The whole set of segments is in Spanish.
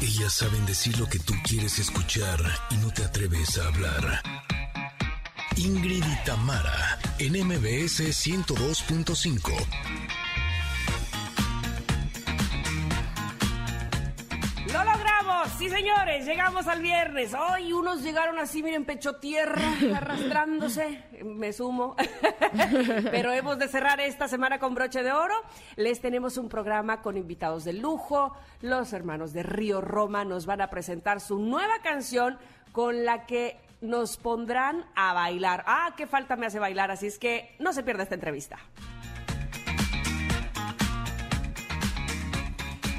Ellas saben decir lo que tú quieres escuchar y no te atreves a hablar. Ingrid y Tamara, en MBS 102.5. Sí, señores, llegamos al viernes. Hoy unos llegaron así, miren, pecho tierra, arrastrándose. Me sumo. Pero hemos de cerrar esta semana con broche de oro. Les tenemos un programa con invitados de lujo. Los hermanos de Río Roma nos van a presentar su nueva canción con la que nos pondrán a bailar. Ah, qué falta me hace bailar, así es que no se pierda esta entrevista.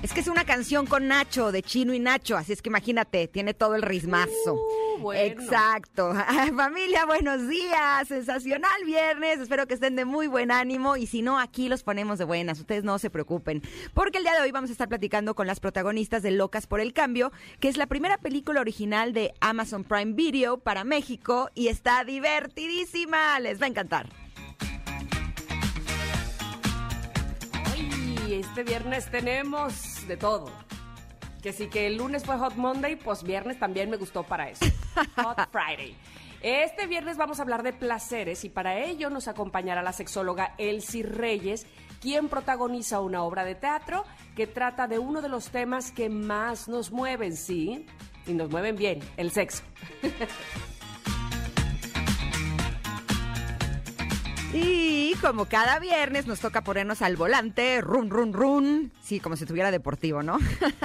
Es que es una canción con Nacho, de Chino y Nacho, así es que imagínate, tiene todo el ritmazo. Uh, bueno. Exacto. Familia, buenos días. Sensacional viernes. Espero que estén de muy buen ánimo. Y si no, aquí los ponemos de buenas. Ustedes no se preocupen. Porque el día de hoy vamos a estar platicando con las protagonistas de Locas por el Cambio, que es la primera película original de Amazon Prime Video para México y está divertidísima. Les va a encantar. Este viernes tenemos de todo. Que sí que el lunes fue Hot Monday, pues viernes también me gustó para eso. Hot Friday. Este viernes vamos a hablar de placeres y para ello nos acompañará la sexóloga Elsie Reyes, quien protagoniza una obra de teatro que trata de uno de los temas que más nos mueven, sí, y nos mueven bien, el sexo. Y como cada viernes nos toca ponernos al volante, run, run, run, sí, como si estuviera deportivo, ¿no?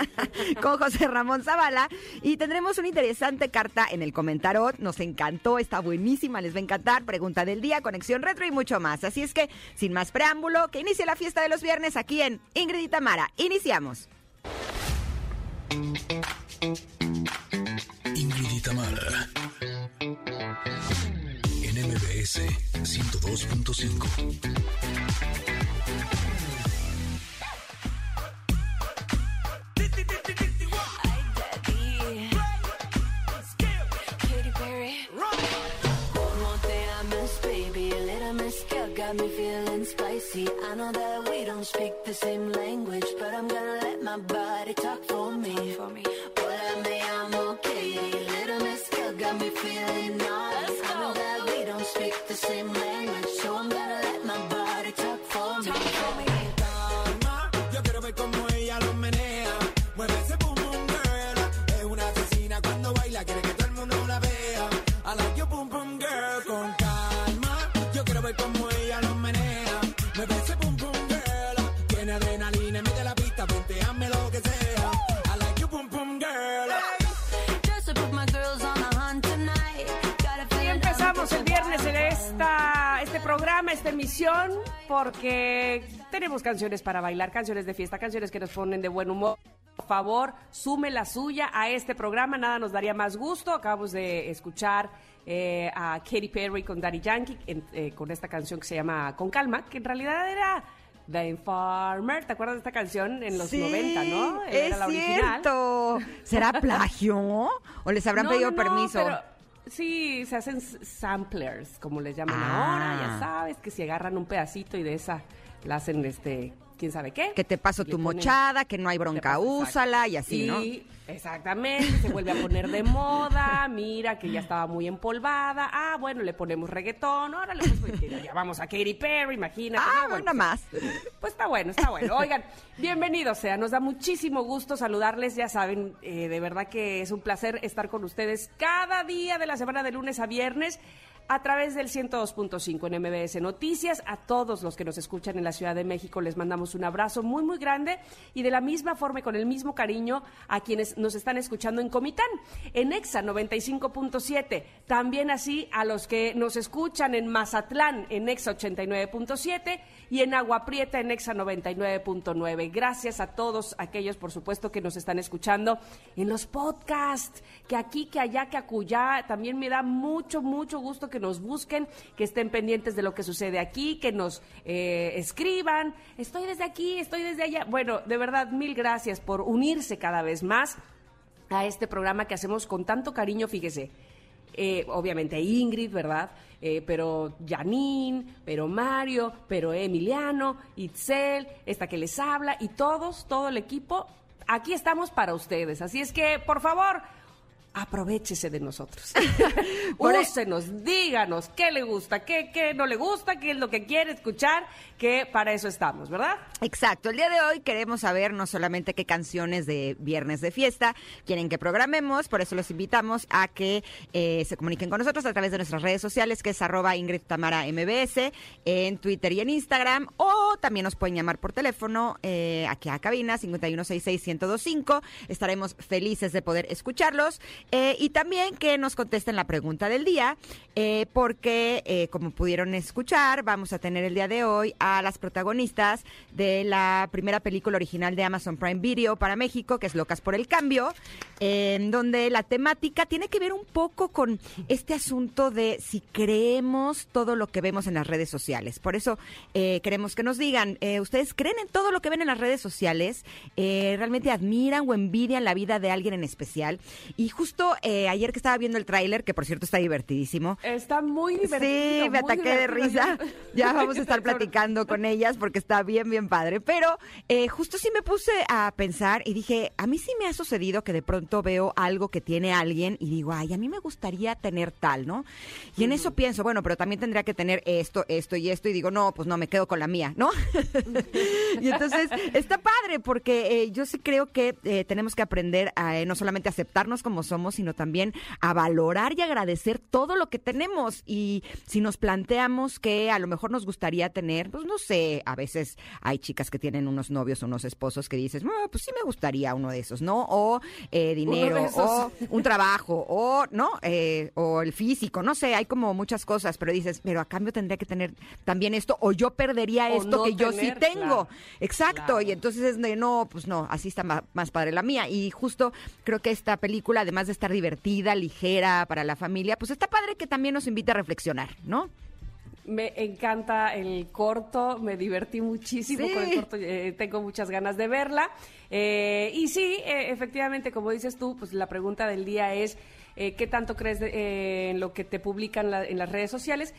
Con José Ramón Zavala. Y tendremos una interesante carta en el comentario. Nos encantó, está buenísima, les va a encantar. Pregunta del día, conexión retro y mucho más. Así es que, sin más preámbulo, que inicie la fiesta de los viernes aquí en Ingrid y Tamara. Iniciamos. Ingrid y Tamara. Girl got me feeling spicy. I know that we don't speak the same language, but I'm gonna let my body talk for me. Hola, porque tenemos canciones para bailar, canciones de fiesta, canciones que nos ponen de buen humor. Por favor, sume la suya a este programa, nada nos daría más gusto. Acabamos de escuchar eh, a Katy Perry con Daddy Yankee en- eh, con esta canción que se llama Con Calma, que en realidad era The Farmer. ¿Te acuerdas de esta canción en los 90, no? Es Era la original. cierto. ¿Será plagio? ¿O les habrán No, pedido no, no, permiso? pero sí, se hacen samplers, como les llaman Ah. ahora, ya sabes, que si agarran un pedacito y de esa la hacen este, quién sabe qué. Que te paso tu ponen- mochada, que no hay bronca, paso- úsala y así, ¿no? Sí, exactamente, se vuelve a poner de moda, mira que ya estaba muy empolvada, ah, bueno, le ponemos reggaetón, órale, pues, pues, ya vamos a Katy Perry, imagínate. Ah, ¿no? Bueno, una más. pues está bueno, está bueno. Oigan, bienvenidos sea, nos da muchísimo gusto saludarles, ya saben, eh, de verdad que es un placer estar con ustedes cada día de la semana de lunes a viernes a través del 102.5 en MBS Noticias. A todos los que nos escuchan en la Ciudad de México les mandamos un abrazo muy, muy grande y de la misma forma y con el mismo cariño a quienes nos están escuchando en Comitán, en EXA 95.7. También así a los que nos escuchan en Mazatlán, en EXA 89.7 y en Agua Prieta, en EXA 99.9. Gracias a todos aquellos, por supuesto, que nos están escuchando en los podcasts, que aquí, que allá, que acullá. También me da mucho, mucho gusto que nos busquen, que estén pendientes de lo que sucede aquí, que nos eh, escriban. Estoy desde aquí, estoy desde allá. Bueno, de verdad, mil gracias por unirse cada vez más a este programa que hacemos con tanto cariño, fíjese. Eh, obviamente Ingrid, ¿verdad? Eh, pero Janine, pero Mario, pero Emiliano, Itzel, esta que les habla y todos, todo el equipo aquí estamos para ustedes. Así es que, por favor, aprovechese de nosotros. Por e- Úsenos, díganos qué le gusta, qué, qué no le gusta, qué es lo que quiere escuchar, que para eso estamos, ¿verdad? Exacto, el día de hoy queremos saber no solamente qué canciones de viernes de fiesta quieren que programemos, por eso los invitamos a que eh, se comuniquen con nosotros a través de nuestras redes sociales, que es arroba Ingrid Tamara MBS, en Twitter y en Instagram, o también nos pueden llamar por teléfono eh, aquí a cabina 5166-1025. Estaremos felices de poder escucharlos eh, y también que nos contesten la pregunta del día, porque como pudieron escuchar, vamos a tener el día de hoy a las protagonistas de la primera película original de Amazon Prime Video para México, que es Locas por el Cambio, en donde la temática tiene que ver un poco con este asunto de si creemos todo lo que vemos en las redes sociales. Por eso eh, queremos que nos digan, eh, ¿ustedes creen en todo lo que ven en las redes sociales? Eh, ¿Realmente admiran o envidian la vida de alguien en especial? Y justo eh, ayer que estaba viendo el tráiler, que por cierto está divertidísimo, Está muy divertido. Sí, me ataqué de risa. Ya vamos a estar platicando con ellas porque está bien, bien padre. Pero eh, justo sí me puse a pensar y dije, a mí sí me ha sucedido que de pronto veo algo que tiene alguien y digo, ay, a mí me gustaría tener tal, ¿no? Y en eso pienso, bueno, pero también tendría que tener esto, esto y esto. Y digo, no, pues no, me quedo con la mía, ¿no? y entonces está padre porque eh, yo sí creo que eh, tenemos que aprender a no solamente aceptarnos como somos, sino también a valorar y agradecer todo lo que tenemos. Y si nos planteamos que a lo mejor nos gustaría tener, pues no sé, a veces hay chicas que tienen unos novios o unos esposos que dices, "Ah, pues sí me gustaría uno de esos, ¿no? O eh, dinero, o un trabajo, o, ¿no? Eh, o el físico, no sé, hay como muchas cosas, pero dices, pero a cambio tendría que tener también esto, o yo perdería O esto no que yo sí tengo. claro. Exacto, Claro. y entonces es de, no, pues no, así está ma- más, padre la mía. Y justo creo que esta película, además de estar divertida, ligera para la familia, pues está padre que también nos invite a reflexionar, ¿no? Me encanta el corto, me divertí muchísimo Sí. con el corto, eh, tengo muchas ganas de verla. Eh, y sí, eh, efectivamente, como dices tú, pues la pregunta del día es, eh, ¿qué tanto crees de- eh, en lo que te publican la- en las redes sociales?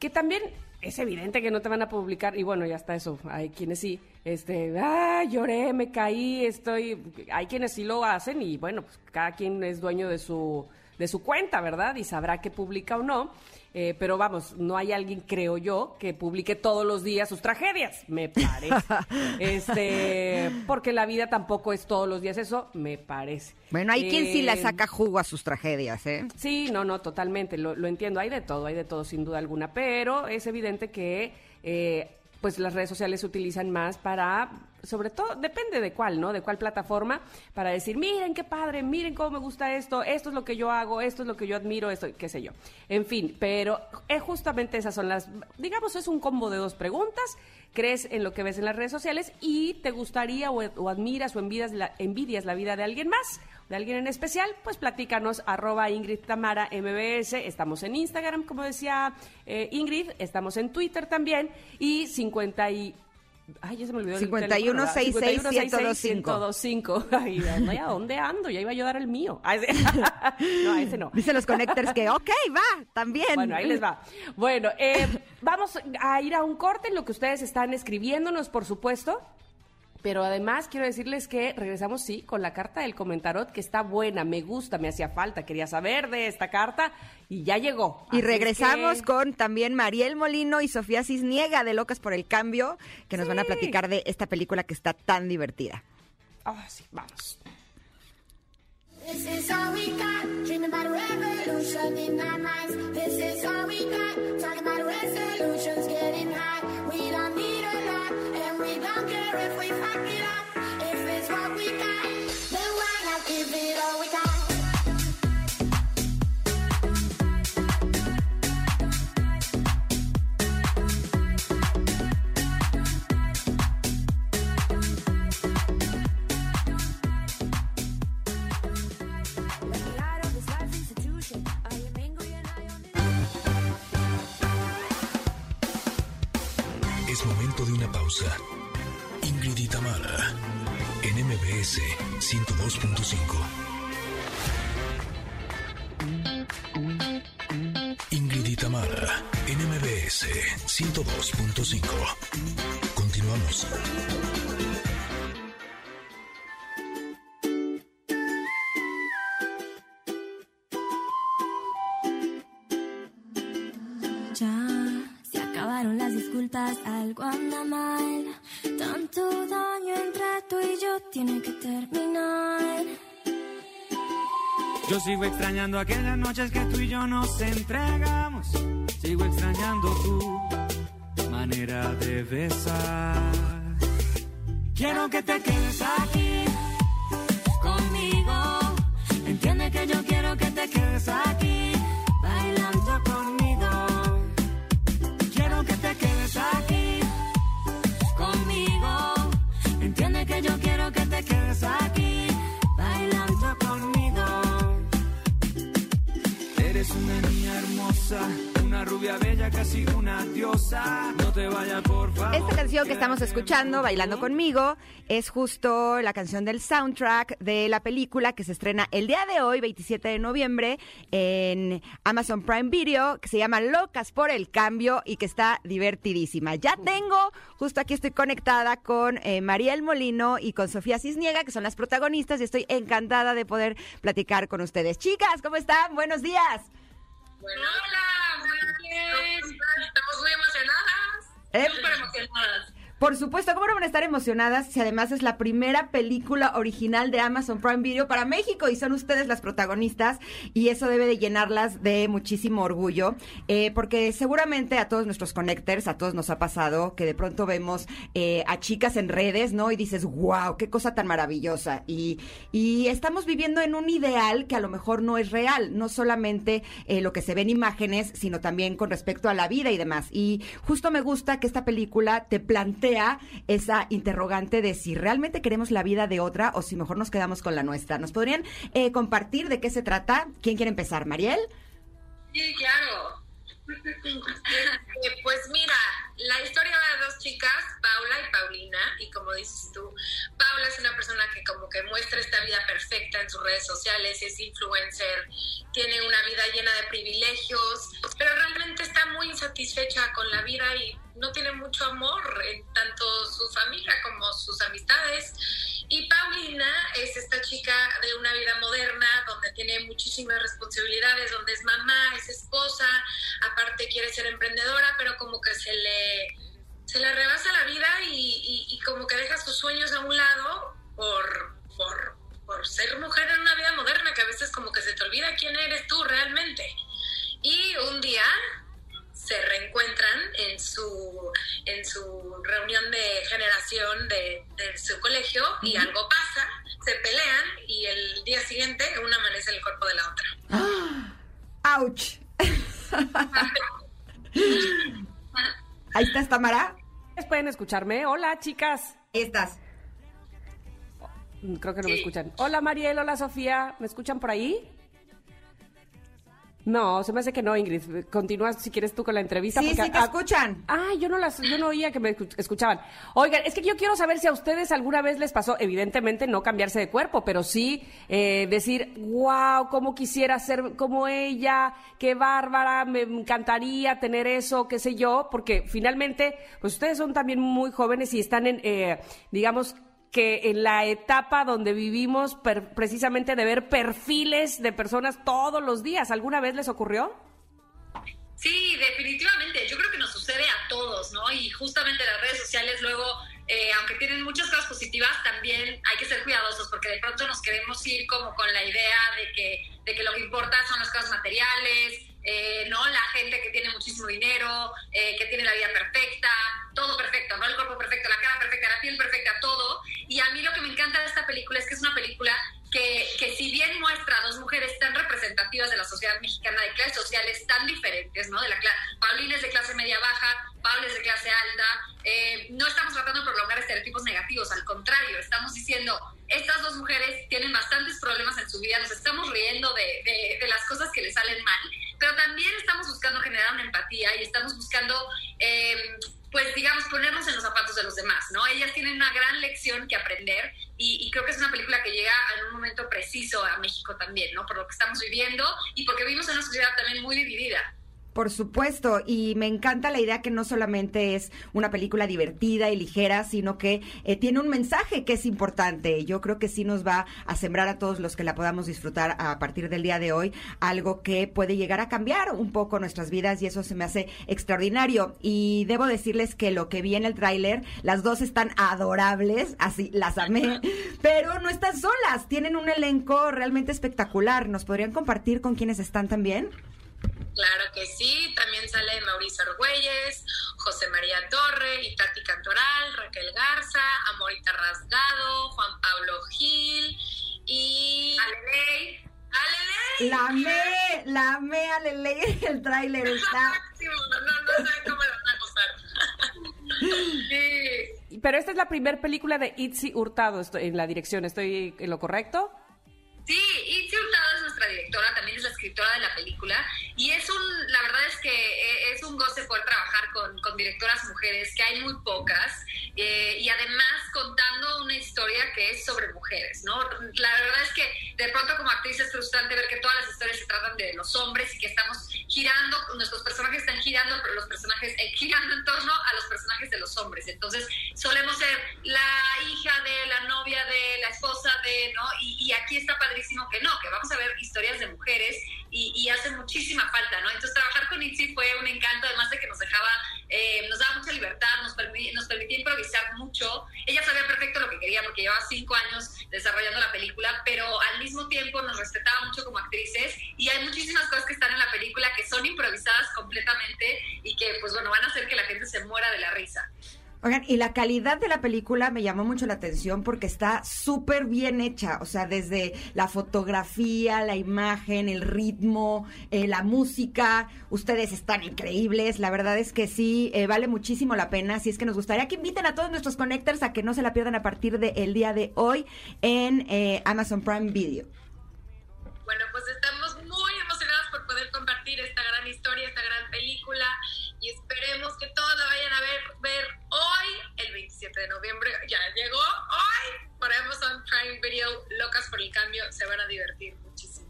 Que también es evidente que no te van a publicar, y bueno, ya está eso, hay quienes sí, este, ah, lloré, me caí, estoy, hay quienes sí lo hacen y bueno, pues cada quien es dueño de su, de su cuenta, ¿verdad? Y sabrá qué publica o no. Eh, pero vamos, no hay alguien, creo yo, que publique todos los días sus tragedias, me parece. este, porque la vida tampoco es todos los días eso, me parece. Bueno, hay quien sí Eh, la saca jugo a sus tragedias, ¿eh? Sí, no, no, totalmente, lo, lo entiendo, hay de todo, hay de todo sin duda alguna, pero es evidente que eh, pues las redes sociales se utilizan más para, sobre todo, depende de cuál, ¿no? De cuál plataforma, para decir, miren qué padre, miren cómo me gusta esto, esto es lo que yo hago, esto es lo que yo admiro, esto, qué sé yo. En fin, pero es justamente esas son las, digamos, es un combo de dos preguntas, crees en lo que ves en las redes sociales y te gustaría o, admiras o envidias la, envidias la vida de alguien más, de alguien en especial, pues platícanos arroba Ingrid Tamara MBS, estamos en Instagram, como decía eh, Ingrid, estamos en Twitter también y 50 y... Ay, ya se me olvidó el 51 teléfono, ¿verdad? 66 1025. 1025. Ay, ¿dónde, ¿a dónde ando? Ya iba yo a dar el mío. No, a ese no. Dicen los connectors que, ok, va, también. Bueno, ahí les va. Bueno, eh, vamos a ir a un corte en lo que ustedes están escribiéndonos, por supuesto. Pero además quiero decirles que regresamos, sí, con la carta del comentarot, que está buena, me gusta, me hacía falta, quería saber de esta carta y ya llegó. Y Así regresamos que- con también Mariel Molino y Sofía Cisniega de Locas por el Cambio, que nos van a platicar de esta película que está tan divertida. Ah, sí, vamos. This is all we got. Dreaming about a revolution in our minds. This is all we got. Talking about resolutions, getting high. We don't need Es momento de una pausa. MBS 102.5. Ingrid Itamara, NMBS 102.5. Continuamos. Ya se acabaron las disculpas, algo anda mal, tanto daño entre tú y yo tiene que terminar. Yo sigo extrañando aquellas noches que tú y yo nos entregamos. Sigo extrañando tu manera de besar. Quiero que te quedes aquí conmigo. Entiende que yo quiero que te quedes aquí hermosa, una rubia bella, casi una diosa. No te vayas, por favor. Esta canción que estamos escuchando, Bailando conmigo, es justo la canción del soundtrack de la película que se estrena el día de hoy, 27 de noviembre, en Amazon Prime Video, que se llama Locas por el Cambio y que está divertidísima. Ya tengo, justo aquí estoy conectada con eh, Mariel Molino y con Sofía Cisniega, que son las protagonistas, y estoy encantada de poder platicar con ustedes. Chicas, ¿cómo están? Buenos días. Hola, muy bien. Estamos muy emocionadas. Eh, Súper emocionadas. Por supuesto, ¿cómo no van a estar emocionadas si además es la primera película original de Amazon Prime Video para México y son ustedes las protagonistas y eso debe de llenarlas de muchísimo orgullo eh, porque seguramente a todos nuestros connectors, a todos nos ha pasado que de pronto vemos eh, a chicas en redes, ¿no? Y dices, wow, qué cosa tan maravillosa. Y, estamos viviendo en un ideal que a lo mejor no es real, no solamente eh, lo que se ve en imágenes, sino también con respecto a la vida y demás. Y justo me gusta que esta película te esa interrogante de si realmente queremos la vida de otra o si mejor nos quedamos con la nuestra. ¿Nos podrían eh, compartir de qué se trata? ¿Quién quiere empezar? ¿Mariel? Sí, claro. Eh, pues mira, la historia de dos chicas, Paula y Paulina, y como dices tú, Paula es una persona que como que muestra esta vida perfecta en sus redes sociales, es influencer, tiene una vida llena de privilegios, pero realmente está muy insatisfecha con la vida y no tiene mucho amor en tanto su familia como sus amistades. Y Paulina es esta chica de una vida moderna, donde tiene muchísimas responsabilidades, donde es mamá, es esposa, aparte quiere ser emprendedora, pero como que se le, se le rebasa la vida y, y- y como que deja sus sueños a un lado por, por, por ser mujer en una vida moderna, que a veces como que se te olvida quién eres tú realmente. Y un día se reencuentran en su, en su reunión de generación de, de su colegio y algo pasa, se pelean y el día siguiente una amanece en el cuerpo de la otra. ¡Auch! Ahí estás, Tamara. ¿Pueden escucharme? Hola, chicas. Ahí estás. Creo que no me escuchan. Hola, Mariel. Hola, Sofía. ¿Me escuchan por ahí? No, se me hace que no, Ingrid. Continúa si quieres tú con la entrevista. Sí, porque sí, te a- escuchan. Ah, yo no las, yo no oía que me escu- escuchaban. Oigan, es que yo quiero saber si a ustedes alguna vez les pasó, evidentemente no cambiarse de cuerpo, pero sí eh, decir, wow, cómo quisiera ser como ella, qué bárbara, me encantaría tener eso, qué sé yo, porque finalmente, pues ustedes son también muy jóvenes y están en, eh, digamos, que en la etapa donde vivimos precisamente de ver perfiles de personas todos los días. ¿Alguna vez les ocurrió? Sí, definitivamente. Yo creo que nos sucede a todos, ¿no? Y justamente las redes sociales luego, eh, aunque tienen muchas cosas positivas, también hay que ser cuidadosos porque de pronto nos queremos ir como con la idea de que, de que lo que importa son las cosas materiales, eh, ¿no? La gente que tiene muchísimo dinero, eh, que tiene la vida perfecta, todo perfecto, ¿no? El cuerpo perfecto, la cara perfecta, la piel perfecta, todo. Y a mí lo que me encanta de esta película es que es una película que, que si bien muestra a dos mujeres tan representativas de la sociedad mexicana, de clases sociales tan diferentes, ¿no? De la Paulina es de clase media baja, Paula es de clase alta, eh, no estamos tratando de prolongar estereotipos negativos, al contrario, estamos diciendo, estas dos mujeres tienen bastantes problemas en su vida, nos estamos riendo de, de- de las cosas que les salen mal, pero también estamos buscando generar una empatía y estamos buscando... eh, pues digamos, ponernos en los zapatos de los demás, ¿no? Ellas tienen una gran lección que aprender y, creo que es una película que llega en un momento preciso a México también, ¿no? Por lo que estamos viviendo y porque vivimos en una sociedad también muy dividida. Por supuesto, y me encanta la idea que no solamente es una película divertida y ligera, sino que eh, tiene un mensaje que es importante. Yo creo que sí nos va a sembrar a todos los que la podamos disfrutar a partir del día de hoy, algo que puede llegar a cambiar un poco nuestras vidas y eso se me hace extraordinario. Y debo decirles que lo que vi en el tráiler, las dos están adorables, así las amé, pero no están solas, tienen un elenco realmente espectacular. ¿Nos podrían compartir con quienes están también? Claro que sí, también sale Mauricio Argüelles, José María Torre, Itati Cantoral, Raquel Garza, Amorita Rasgado, Juan Pablo Gil y Aleley. ¡Aleley! La amé, la amé a Lele, el tráiler está... Máximo, No, no, no saben cómo la van a gozar. Sí. Pero esta es la primera película de Itzi Hurtado estoy, en la dirección. ¿Estoy en lo correcto? Sí, Itzi Hurtado es nuestra directora, también es la escritora de la película y es un, la verdad es que eh, es un goce poder trabajar con, con directoras mujeres, que hay muy pocas, eh, y además contando una historia que es sobre mujeres, ¿no? La verdad es que de pronto como actriz es frustrante ver que todas las historias se tratan de los hombres y que estamos girando, nuestros personajes están girando, pero los personajes eh, girando en torno a los personajes de los hombres. Entonces solemos ser la hija de, la novia de, la esposa de, ¿no? Y, y aquí está padrísimo que no, que vamos a ver historias de mujeres y, y hace muchísima falta, ¿no? Entonces trabajar con Itzi fue un encanto, además de que nos dejaba, eh, nos daba mucha libertad, nos, permi- nos permitía improvisar mucho. Ella sabía perfecto lo que quería porque llevaba cinco años desarrollando la película, pero al mismo tiempo nos respetaba mucho como actrices y hay muchísimas cosas que están en la película que son improvisadas completamente y que, pues bueno, van a hacer que la gente se muera de la risa. Oigan, y la calidad de la película me llamó mucho la atención porque está súper bien hecha, o sea, desde la fotografía, la imagen, el ritmo, eh, la música, ustedes están increíbles, la verdad es que sí, eh, vale muchísimo la pena, así es que nos gustaría que inviten a todos nuestros connectors a que no se la pierdan a partir del día de hoy en eh, Amazon Prime Video. Bueno, pues estamos muy emocionados por poder compartir esta gran historia, esta gran película y esperemos que de noviembre. Ya llegó hoy por Amazon Prime Video. Locas por el cambio, se van a divertir muchísimo.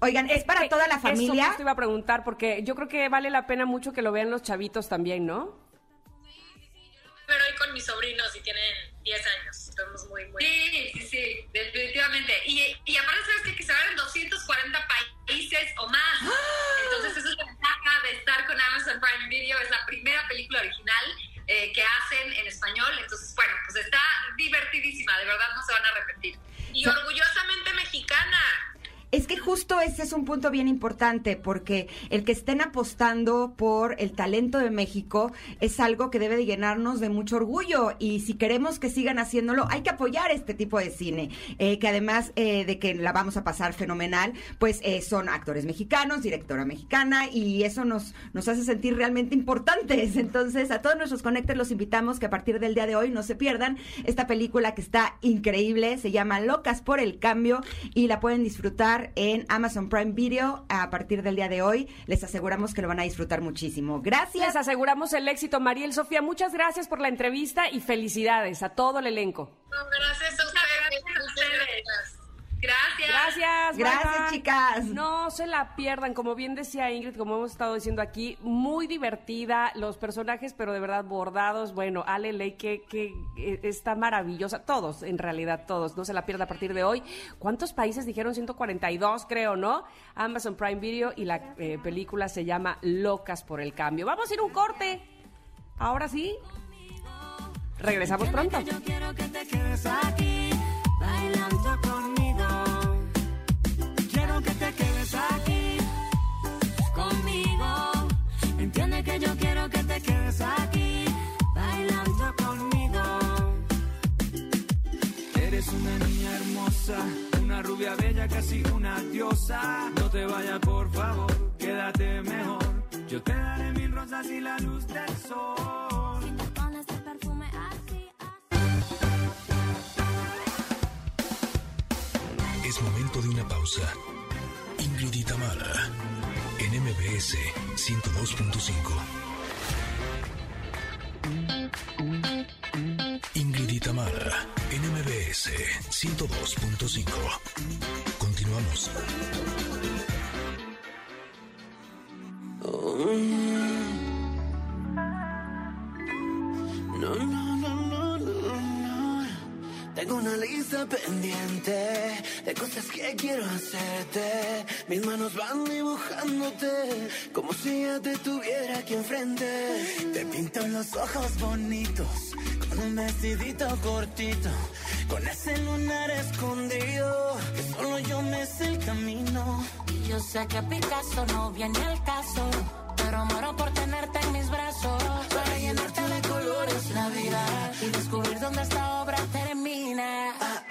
Oigan, es para toda la Eso familia. justo iba a preguntar porque yo creo que vale la pena mucho que lo vean los chavitos también, ¿no? Pero hoy con mis sobrinos y tienen 10 años. Estamos muy, muy. Sí, sí, sí, definitivamente. Y, y aparte, ¿sabes qué? Que se van en 240 países o más. Entonces, esa es la ventaja de estar con Amazon Prime Video. Es la primera película original eh, que hacen en español. Entonces, bueno, pues está divertidísima. De verdad, no se van a arrepentir. Y orgullosamente mexicana. Es que justo ese es un punto bien importante, porque el que estén apostando por el talento de México es algo que debe de llenarnos de mucho orgullo. Y si queremos que sigan haciéndolo, hay que apoyar este tipo de cine, eh, que además eh, de que la vamos a pasar fenomenal, pues eh, son actores mexicanos, directora mexicana, y eso nos, nos hace sentir realmente importantes. Entonces, a todos nuestros conectores los invitamos que a partir del día de hoy no se pierdan esta película que está increíble, se llama Locas por el Cambio, y la pueden disfrutar en Amazon Prime Video a partir del día de hoy. Les aseguramos que lo van a disfrutar muchísimo. Gracias. Les aseguramos el éxito, Mariel Sofía. Muchas gracias por la entrevista y felicidades a todo el elenco. No, gracias a ustedes. a Gracias. Gracias. bye, Gracias, bye. chicas. No se la pierdan, como bien decía Ingrid, como hemos estado diciendo aquí, muy divertida, los personajes, pero de verdad bordados. Bueno, Ale Ley, que, que eh, está maravillosa. Todos, en realidad, todos. No se la pierda a partir de hoy. ¿Cuántos países dijeron? 142, creo, ¿no? Amazon Prime Video y la eh, película se llama Locas por el Cambio. Vamos a ir a un corte. Ahora sí. Regresamos pronto. Yo quiero que te quedes aquí, Eres una niña hermosa, una rubia bella, casi una diosa. No te vayas, por favor, quédate mejor. Yo te daré mil rosas y la luz del sol. Si te pones el perfume así, Es momento de una pausa. Ingrid y Tamara, en MBS 102.5. Ingrid y Tamara, NMBS 102.5. Continuamos. Oh, no, no, no, no, no, Tengo una lista pendiente de cosas que quiero hacerte. Mis manos van dibujándote como si ya te tuviera aquí enfrente. Te pinto los ojos bonitos un vestidito cortito, con ese lunar escondido que solo yo me sé el camino. Y yo sé que Picasso no viene al caso, pero muero por tenerte en mis brazos. Para llenarte de colores la vida y descubrir dónde esta obra termina. ¿A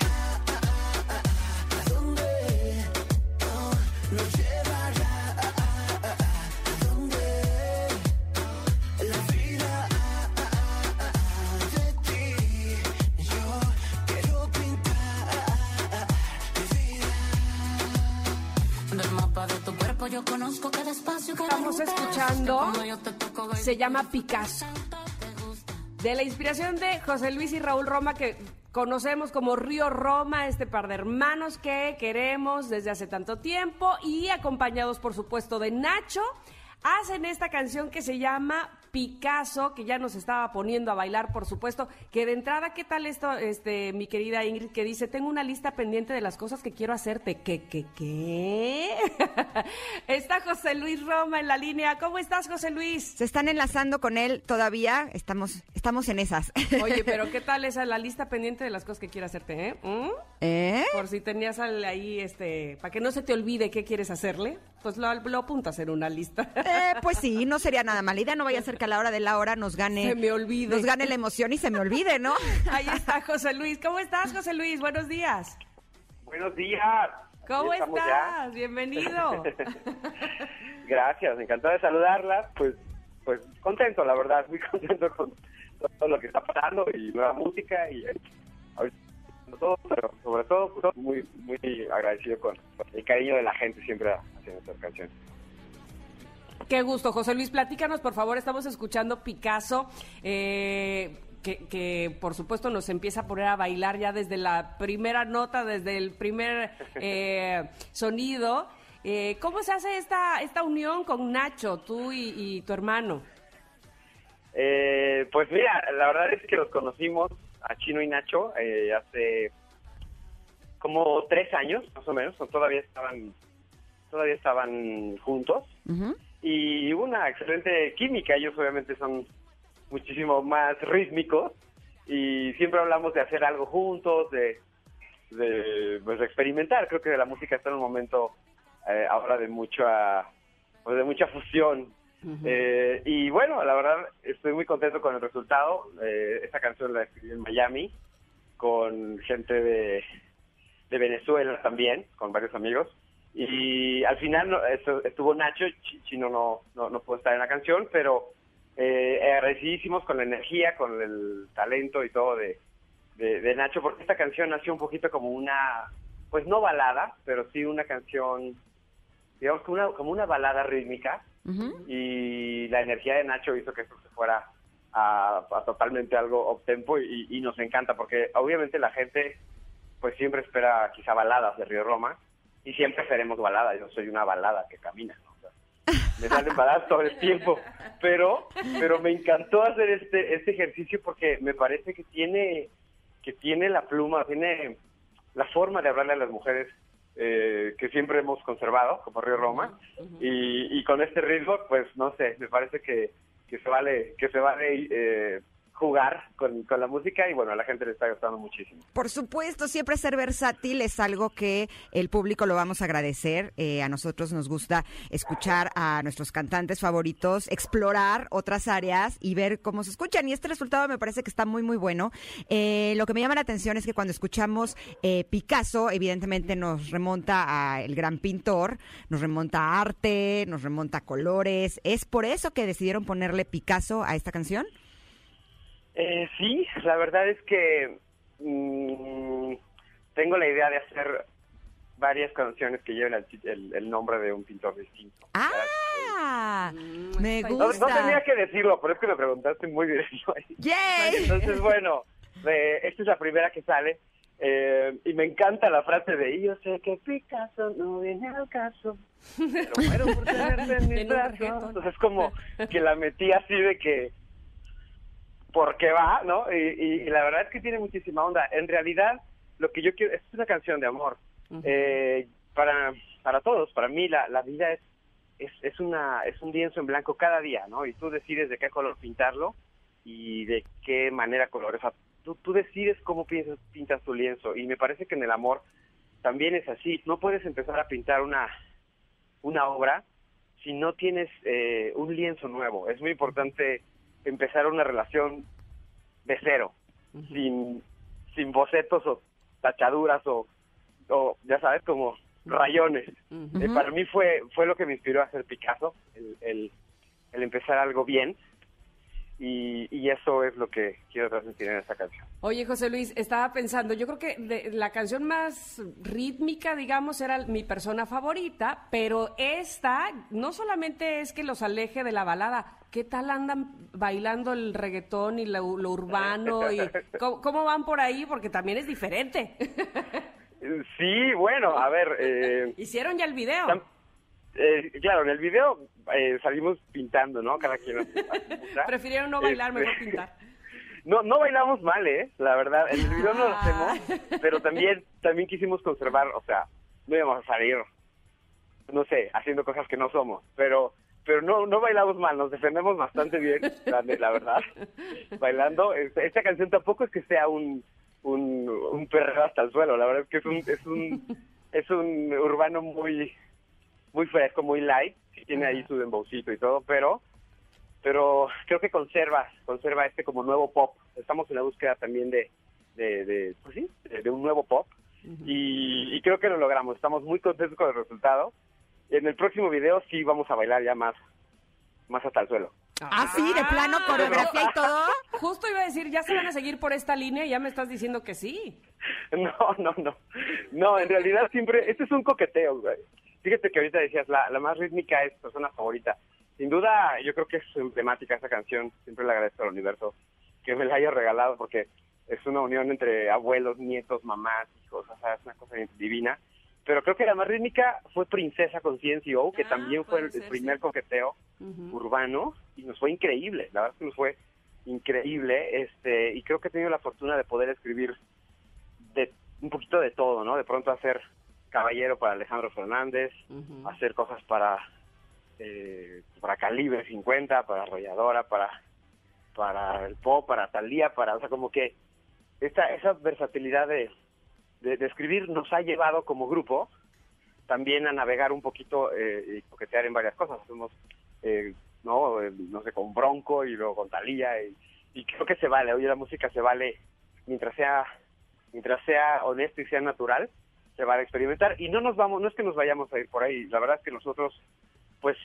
cuerpo yo conozco cada espacio, cada Estamos escuchando, Cuando yo te toco, baby, Se llama Picasso. De la inspiración de José Luis y Raúl Roma, que conocemos como Río Roma, este par de hermanos que queremos desde hace tanto tiempo, y acompañados, por supuesto, de Nacho, hacen esta canción que se llama Picasso, que ya nos estaba poniendo a bailar, por supuesto. Que de entrada, ¿qué tal esto, este, mi querida Ingrid, que dice, tengo una lista pendiente de las cosas que quiero hacerte? ¿Qué, qué, qué? Está José Luis Roma en la línea. ¿Cómo estás, José Luis? Se están enlazando con él todavía. Estamos, estamos en esas. Oye, pero ¿qué tal esa la lista pendiente de las cosas que quiero hacerte, eh? ¿Mm? ¿Eh? Por si tenías ahí, este, para que no se te olvide qué quieres hacerle, pues lo, lo apuntas en una lista. Eh, pues sí, no sería nada mala idea. No vaya a ser que a la hora de la hora nos gane. Se me olvide. Nos gane la emoción y se me olvide, ¿no? Ahí está José Luis. ¿Cómo estás, José Luis? Buenos días. Buenos días. ¿Cómo estás? ya. Bienvenido. Gracias, encantado de saludarlas. Pues, pues contento, la verdad, muy contento con todo lo que está pasando y nueva música y ahorita todo, pero sobre todo pues, muy, muy agradecido con el cariño de la gente siempre haciendo estas canciones. Qué gusto, José Luis. Platícanos, por favor. Estamos escuchando Picasso. eh, que, que, por supuesto nos empieza a poner a bailar ya desde la primera nota, desde el primer eh, sonido. Eh, ¿Cómo se hace esta, esta unión con Nacho, tú y, y tu hermano? Eh, pues mira, la verdad es que los conocimos a Chino y Nacho eh, hace como tres años, más o menos, o todavía estaban, todavía estaban juntos. Y una excelente química. Ellos obviamente son muchísimo más rítmicos y siempre hablamos de hacer algo juntos, de, de, pues, experimentar. Creo que la música está en un momento eh, ahora de mucha, pues, de mucha fusión. Eh, y bueno, la verdad estoy muy contento con el resultado. Eh, esta canción la escribí en Miami con gente de, de Venezuela también, con varios amigos. Y al final no, estuvo Nacho, Chi- Chino no, no, no pudo estar en la canción, pero eh, agradecidísimos con la energía, con el talento y todo de, de, de Nacho, porque esta canción nació un poquito como una, pues no balada, pero sí una canción, digamos, como una, como una balada rítmica. Y la energía de Nacho hizo que esto se fuera a, a totalmente algo uptempo y, y nos encanta porque obviamente la gente pues siempre espera quizá baladas de Río Roma y siempre seremos baladas, yo soy una balada que camina, ¿no? O sea, me salen baladas todo el tiempo, pero pero me encantó hacer este este ejercicio porque me parece que tiene que tiene la pluma, tiene la forma de hablarle a las mujeres eh, que siempre hemos conservado, como Río Roma, y, y con este ritmo, pues no sé, me parece que, que se vale, que se vale eh, jugar con, la música y bueno, a la gente le está gustando muchísimo. Por supuesto, siempre ser versátil es algo que el público lo vamos a agradecer. Eh, a nosotros nos gusta escuchar a nuestros cantantes favoritos, explorar otras áreas y ver cómo se escuchan. Y este resultado me parece que está muy, muy bueno. Eh, lo que me llama la atención es que cuando escuchamos eh, Picasso, evidentemente nos remonta a el gran pintor, nos remonta a arte, nos remonta a colores. ¿Es por eso que decidieron ponerle Picasso a esta canción? Eh, sí, la verdad es que mm, tengo la idea de hacer varias canciones que lleven el, el- el nombre de un pintor distinto. ¡Ah! Me No- No, gusta. no tenía que decirlo, pero es que me preguntaste muy directo. ¡Yay! Entonces, bueno, eh, esta es la primera que sale. eh, y me encanta la frase de, yo sé que Picasso no viene al caso, pero muero por tenerte en mis brazos. Entonces, como que la metí así de que, porque va, ¿no? Y, la verdad es que tiene muchísima onda. En realidad, lo que yo quiero, es una canción de amor. Eh, para, para todos, para mí la, la vida es, es, es, una, es un lienzo en blanco cada día, ¿no? Y tú decides de qué color pintarlo y de qué manera color. O sea, tú, tú decides cómo piensas, pintas tu lienzo. Y me parece que en el amor también es así. No puedes empezar a pintar una, una obra si no tienes eh, un lienzo nuevo. Es muy importante empezar una relación de cero, sin, sin bocetos o tachaduras o, o ya sabes, como rayones. Eh, para mí fue fue lo que me inspiró a hacer Picasso, el, el, el empezar algo bien. Y, y eso es lo que quiero transmitir en esta canción. Oye, José Luis, estaba pensando, yo creo que de- la canción más rítmica, digamos, era mi persona favorita, pero esta no solamente es que los aleje de la balada, ¿qué tal andan bailando el reggaetón y lo, lo urbano? y ¿cómo, cómo van por ahí? Porque también es diferente. Sí, bueno, a ver, eh, Hicieron ya el video. tam- eh, claro, en el video eh, salimos pintando, ¿no? Cada quien a su-. Prefirieron no bailar, Este, mejor pintar. No, no bailamos mal, ¿eh? La verdad, en el video no lo Ah. hacemos, pero también, también quisimos conservar, o sea, no íbamos a salir, no sé, haciendo cosas que no somos, pero pero no no bailamos mal, nos defendemos bastante bien, la, verdad, bailando. Esta, esta canción tampoco es que sea un, un, un perreo hasta el suelo, la verdad es que es un, es un, es un urbano muy, muy fresco, muy light, sí tiene ahí su dembowcito y todo, pero pero creo que conserva conserva este como nuevo pop. Estamos en la búsqueda también de, de, de, pues sí, de, de un nuevo pop y, y creo que lo logramos. Estamos muy contentos con el resultado. En el próximo video sí vamos a bailar ya más, más hasta el suelo. Ah, sí, de plano, coreografía y todo. Justo iba a decir, ya se van a seguir por esta línea y ya me estás diciendo que sí. No, no, no. No, en realidad siempre, este es un coqueteo, güey. Fíjate que ahorita decías, la, la más rítmica es persona favorita. Sin duda, yo creo que es emblemática esa canción. Siempre le agradezco al universo que me la haya regalado porque es una unión entre abuelos, nietos, mamás, hijos, o sea, es una cosa divina. Pero creo que la más rítmica fue Princesa con CNCO, que Ah, también fue el, ser, primer sí. coqueteo urbano y nos fue increíble. La verdad es que nos fue increíble. Este, y creo que he tenido la fortuna de poder escribir de un poquito de todo, ¿no? De pronto hacer Caballero para Alejandro Fernández, hacer cosas para eh, para Calibre 50, para Arrolladora, para para el pop, para Talía, para, o sea, como que esta esa versatilidad de, de, de escribir nos ha llevado como grupo también a navegar un poquito eh, y coquetear en varias cosas. Hacemos, eh, no, Eh, no sé, con Bronco y luego con Talía y, y creo que se vale. Hoy la música se vale mientras sea mientras sea honesto y sea natural, se va a experimentar y no nos vamos, no es que nos vayamos a ir por ahí. La verdad es que nosotros, pues,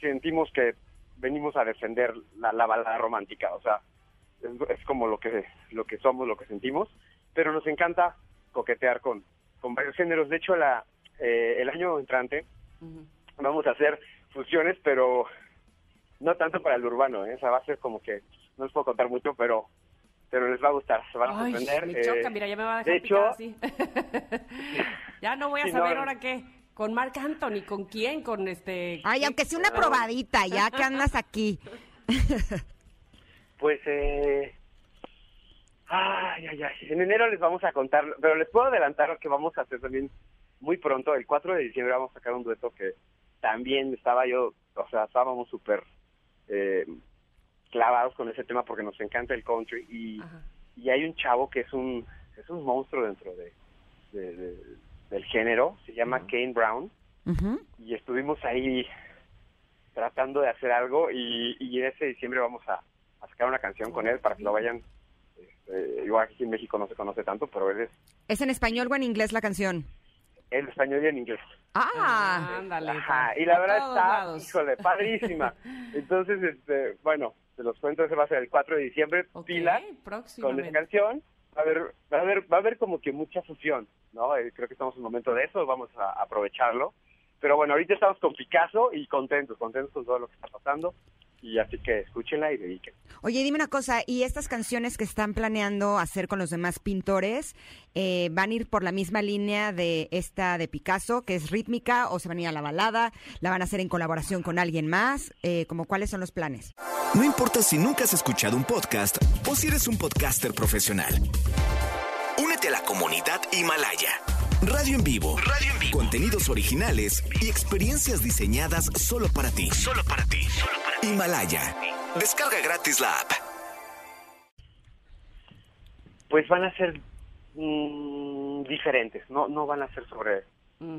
sentimos que venimos a defender la, la balada romántica, o sea, es, es como lo que lo que somos, lo que sentimos, pero nos encanta coquetear con con varios géneros. De hecho, la eh, el año entrante vamos a hacer fusiones, pero no tanto para el urbano, ¿eh? o sea, va a ser como que no les puedo contar mucho, pero pero les va a gustar, se van a Ay, sorprender. me eh, choca, mira, ya me va a dejar de hecho, así. ya no voy a saber no. ahora qué. ¿Con Marc Anthony? ¿Con quién? ¿Con este...? Ay, aunque sea una probadita, ya que andas aquí. Pues, eh... Ay, ay, ay. En enero les vamos a contar, pero les puedo adelantar que vamos a hacer también muy pronto, el 4 de diciembre vamos a sacar un dueto que también estaba yo, o sea, estábamos súper eh, clavados con ese tema porque nos encanta el country y, y hay un chavo que es un es un monstruo dentro de, de- de- del género, se llama Kane Brown. Y estuvimos ahí tratando de hacer algo y, y en ese diciembre vamos a, a sacar una canción con él para que lo vayan este, igual aquí en México no se conoce tanto pero él es ¿Es en español o en inglés la canción? en español y en inglés. Ah, Ándale. Ajá, y la verdad está lados. híjole padrísima. Entonces este bueno se los cuento ese va a ser el 4 de diciembre Ok, pila con esa canción. Va a haber va a haber va a haber como que mucha fusión no Eh, creo que estamos en un momento de eso vamos a aprovecharlo. Pero bueno ahorita estamos con Picasso y contentos contentos con todo lo que está pasando y así que escúchenla y dediquen Oye, dime una cosa, ¿y estas canciones que están planeando hacer con los demás pintores eh, van a ir por la misma línea de esta de Picasso, que es rítmica, o se van a ir a la balada? ¿La van a hacer en colaboración con alguien más? Eh, como, ¿Cuáles son los planes? No importa si nunca has escuchado un podcast o si eres un podcaster profesional. Únete Únete a la comunidad Himalaya. Radio en vivo. Radio en vivo. Contenidos originales y experiencias diseñadas solo para ti. Solo para ti. Himalaya. Descarga gratis la app. Pues van a ser mm, diferentes, no no van a ser sobre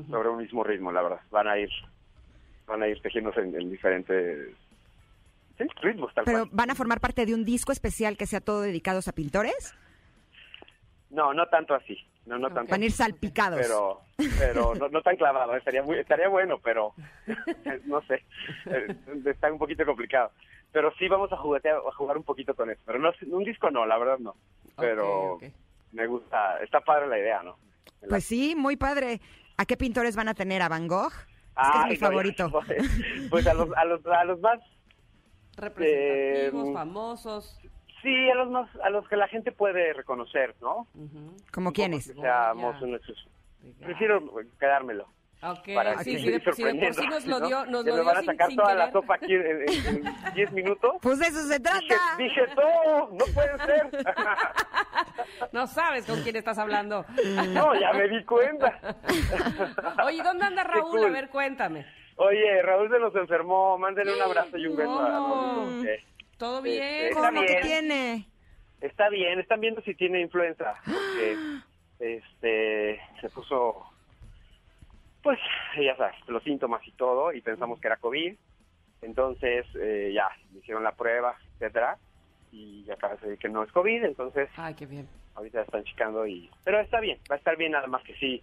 sobre un mismo ritmo, la verdad. Van a ir van a ir tejiéndose en, en diferentes sí, ritmos tal Pero cual. van a formar parte de un disco especial que sea todo dedicados a pintores. No, no tanto así. No, no tanto. Van a ir salpicados. Pero, pero no, no tan clavado. Estaría muy, estaría bueno, pero no sé. Eh, Está un poquito complicado. Pero sí vamos a juguetear, a jugar un poquito con eso. Pero no, un disco no, la verdad no. Pero Ok, ok. me gusta, está padre la idea, ¿no? Pues sí, muy padre. ¿A qué pintores van a tener? ¿A Van Gogh? Es que es mi favorito. Pues a los, a los, a los más, Representativos, Eh, famosos. Sí, a los más, a los que la gente puede reconocer, ¿no? ¿Como quiénes? Que seamos Goya. nuestros. Prefiero quedármelo. Ok, para sí, que sí, de, por sí nos lo ¿no? dio, nos Que lo me dio van a sacar sin toda la sopa aquí en- en en 10 minutos. Pues de eso se Dije, trata. dije todo, no puede ser. No sabes con quién estás hablando. No, ya me di cuenta. Oye, ¿dónde anda Raúl? A ver, cuéntame. Oye, Raúl se nos enfermó, mándenle un abrazo y un beso a. Raúl. porque ¿Todo bien? ¿Cómo que bien. tiene? Está bien, están viendo si tiene influenza. Porque, este, se puso, pues, ya sabes, los síntomas y todo, y pensamos que era COVID. Entonces, eh, ya, me hicieron la prueba, etcétera, y acaba de salir que no es COVID, entonces Ay, qué bien. ahorita están checando y... Pero está bien, va a estar bien, nada más que sí,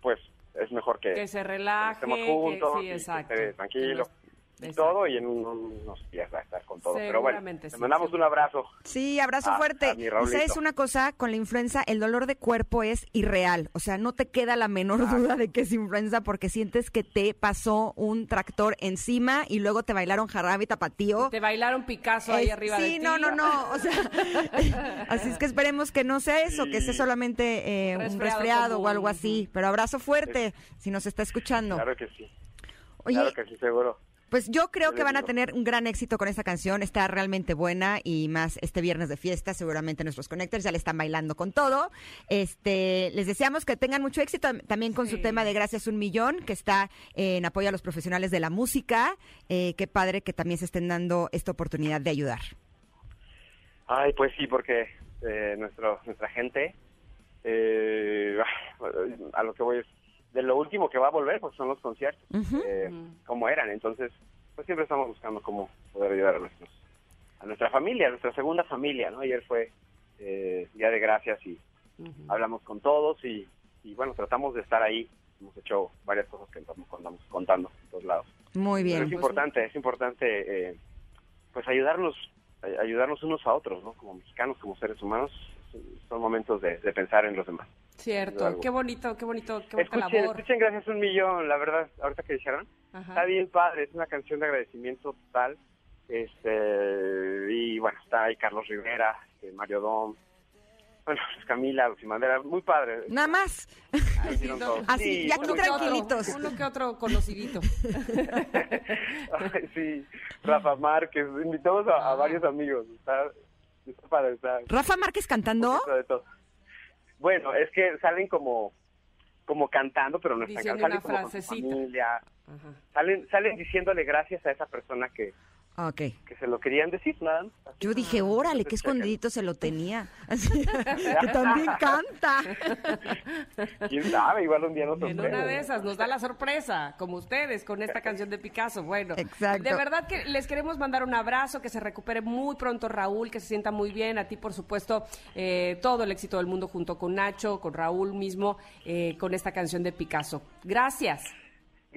pues, es mejor que, Que se relaje. estemos que- juntos, sí, y que exacto. esté tranquilo. Y exacto. todo, y en un- unos días va a estar con todo. Pero bueno, te sí, mandamos un abrazo. Sí, abrazo A- fuerte. a y sabes una cosa, con la influenza el dolor de cuerpo es irreal. O sea, no te queda la menor Ah. duda de que es influenza porque sientes que te pasó un tractor encima y luego te bailaron jarabe y tapatío. Te bailaron Picasso ahí arriba de sí, ti. no, no, no. O sea, así es que esperemos que no sea eso, que sea solamente eh, un Resfriado o algo así. Pero abrazo fuerte si nos está escuchando. Claro que sí. Oye, Claro que sí, seguro. Pues yo creo que van a tener un gran éxito con esta canción. Está realmente buena y más este viernes de fiesta. Seguramente nuestros connectors ya le están bailando con todo. Este, les deseamos que tengan mucho éxito también con su tema de Gracias un Millón, que está en apoyo a los profesionales de la música. Eh, qué padre que también se estén dando esta oportunidad de ayudar. Ay, pues sí, porque eh, nuestro, nuestra gente, eh, a lo que voy es, de lo último que va a volver, pues son los conciertos, eh, como eran. Entonces, pues siempre estamos buscando cómo poder ayudar a nuestros, a nuestra familia, a nuestra segunda familia, ¿no? Ayer fue eh, Día de Gracias y hablamos con todos y, y bueno, tratamos de estar ahí. Hemos hecho varias cosas que estamos contamos, contando en todos lados. Muy Pero bien. es importante, es importante, eh, pues ayudarnos, ay- ayudarnos unos a otros, ¿no? Como mexicanos, como seres humanos, son momentos de, de pensar en los demás. Cierto. Qué bonito, qué bonito, qué bonita Escuchen, labor. escuchen Gracias un Millón, la verdad, ahorita que dijeron, Ajá. está bien padre, es una canción de agradecimiento total, este, y bueno, está ahí Carlos Rivera, este, Mario Dom, bueno, pues Camila, Lucy Madera, muy padre. Nada más. Sí, no. Así, Sí, ya aquí tranquilitos. otro, uno que otro conocidito. Ay, sí, Rafa Márquez, invitamos a, a varios amigos, está, está padre, está Rafa Márquez cantando. de todo. Bueno, es que salen como como cantando, pero no están cantando, salen como con su familia. Ajá. Salen, salen diciéndole gracias a esa persona que, Ok. que se lo querían decir, nada. Yo dije, órale, qué escondidito se lo tenía. Así, que también canta. ¿Quién sabe? Igual un día nos En sorprende. una de esas nos da la sorpresa, como ustedes con esta canción de Picasso. Bueno, Exacto. de verdad que les queremos mandar un abrazo, que se recupere muy pronto Raúl, que se sienta muy bien. A ti, por supuesto, eh, todo el éxito del mundo junto con Nacho, con Raúl mismo, eh, con esta canción de Picasso. Gracias.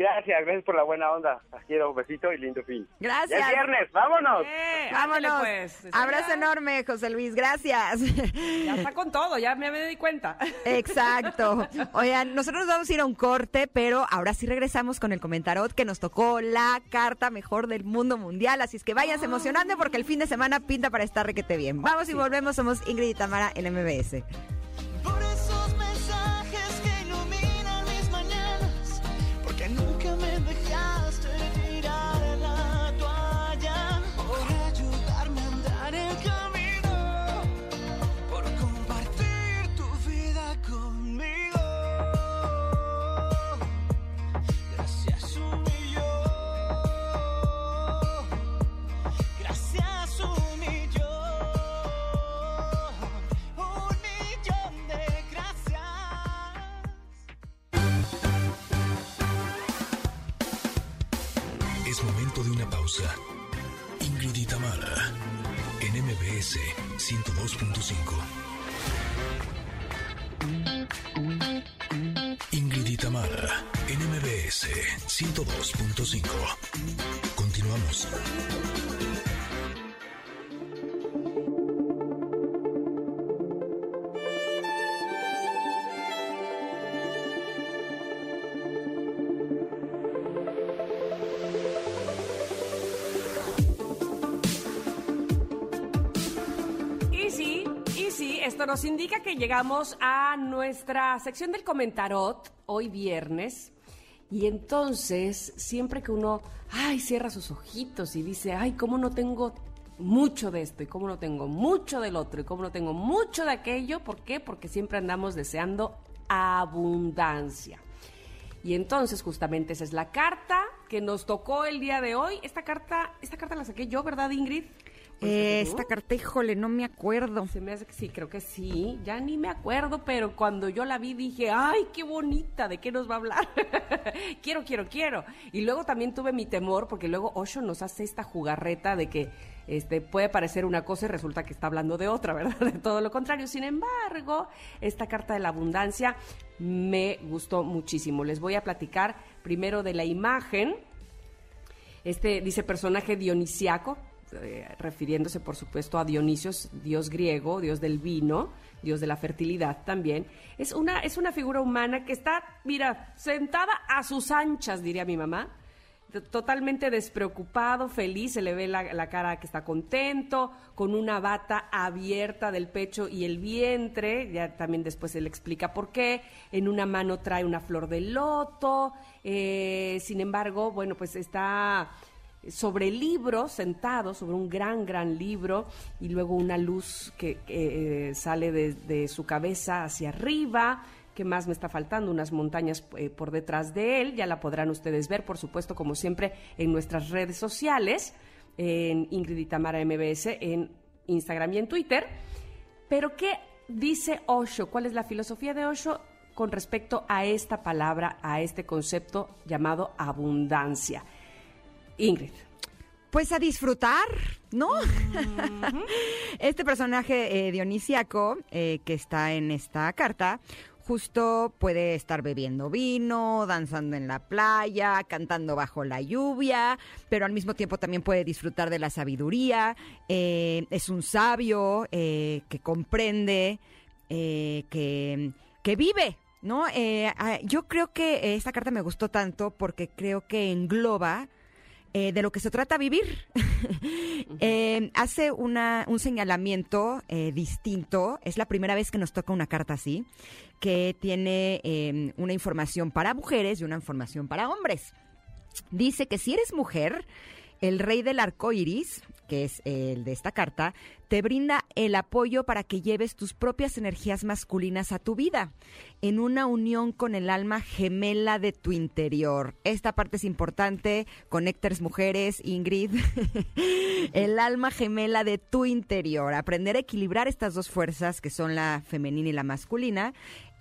Gracias, gracias por la buena onda. Las quiero, un besito y lindo fin. Gracias. Ya es viernes, vámonos. Eh, Vámonos. pues. Abrazo Ya- enorme, José Luis. Gracias. Ya está con todo, ya me, me di cuenta. Exacto. Oigan, nosotros vamos a ir a un corte, pero ahora sí regresamos con el comentarot que nos tocó la carta mejor del mundo mundial. Así es que váyanse emocionando porque el fin de semana pinta para estar requete bien. Vamos y volvemos. Somos Ingrid y Tamara en MBS. Pausa. Ingrid y Tamara, en MBS 102.5. Ingrid y Tamara, en MBS 102.5. Continuamos. Nos indica que llegamos a nuestra sección del comentarot hoy viernes. Y entonces, siempre que uno, ay, cierra sus ojitos y dice, ay, cómo no tengo mucho de esto y cómo no tengo mucho del otro y cómo no tengo mucho de aquello, ¿por qué? Porque siempre andamos deseando abundancia. Y entonces justamente esa es la carta que nos tocó el día de hoy. Esta carta, esta carta la saqué yo, ¿verdad, Ingrid? ¿O la Eh, esta carta, híjole, no me acuerdo. Se me hace que sí, creo que sí. Ya ni me acuerdo, pero cuando yo la vi dije, ¡ay, qué bonita! ¿De qué nos va a hablar? quiero, quiero, quiero. Y luego también tuve mi temor, porque luego Osho nos hace esta jugarreta de que este, puede parecer una cosa y resulta que está hablando de otra, ¿verdad? De todo lo contrario. Sin embargo, esta carta de la abundancia me gustó muchísimo. Les voy a platicar primero de la imagen. Este dice personaje dionisiaco, eh, refiriéndose por supuesto a Dionisio, dios griego, dios del vino, dios de la fertilidad también. Es una, es una figura humana que está, mira, sentada a sus anchas, diría mi mamá. Totalmente despreocupado, feliz, se le ve la, la cara que está contento, con una bata abierta del pecho y el vientre, ya también después él explica por qué, en una mano trae una flor de loto, eh, sin embargo, bueno, pues está sobre el libro, sentado sobre un gran, gran libro, y luego una luz que, eh, sale de, de su cabeza hacia arriba. ¿Qué más me está faltando? Unas montañas eh, por detrás de él. Ya la podrán ustedes ver, por supuesto, como siempre, en nuestras redes sociales, en Ingrid y Tamara MBS, en Instagram y en Twitter. Pero, ¿qué dice Osho? ¿Cuál es la filosofía de Osho con respecto a esta palabra, a este concepto llamado abundancia? Ingrid. Pues a disfrutar, ¿no? este personaje eh, dionisiaco eh, que está en esta carta justo puede estar bebiendo vino, danzando en la playa, cantando bajo la lluvia, pero al mismo tiempo también puede disfrutar de la sabiduría. eh, es un sabio eh, que comprende, eh, que, que vive. ¿No? Eh, ah, yo creo que esta carta me gustó tanto porque creo que engloba eh, de lo que se trata vivir. Eh, hace una, un señalamiento eh, distinto. Es la primera vez que nos toca una carta así, que tiene eh, una información para mujeres y una información para hombres. Dice que si eres mujer, el rey del arco iris, que es el de esta carta, te brinda el apoyo para que lleves tus propias energías masculinas a tu vida, en una unión con el alma gemela de tu interior. Esta parte es importante, conectores mujeres, Ingrid. el alma gemela de tu interior. Aprender a equilibrar estas dos fuerzas, que son la femenina y la masculina,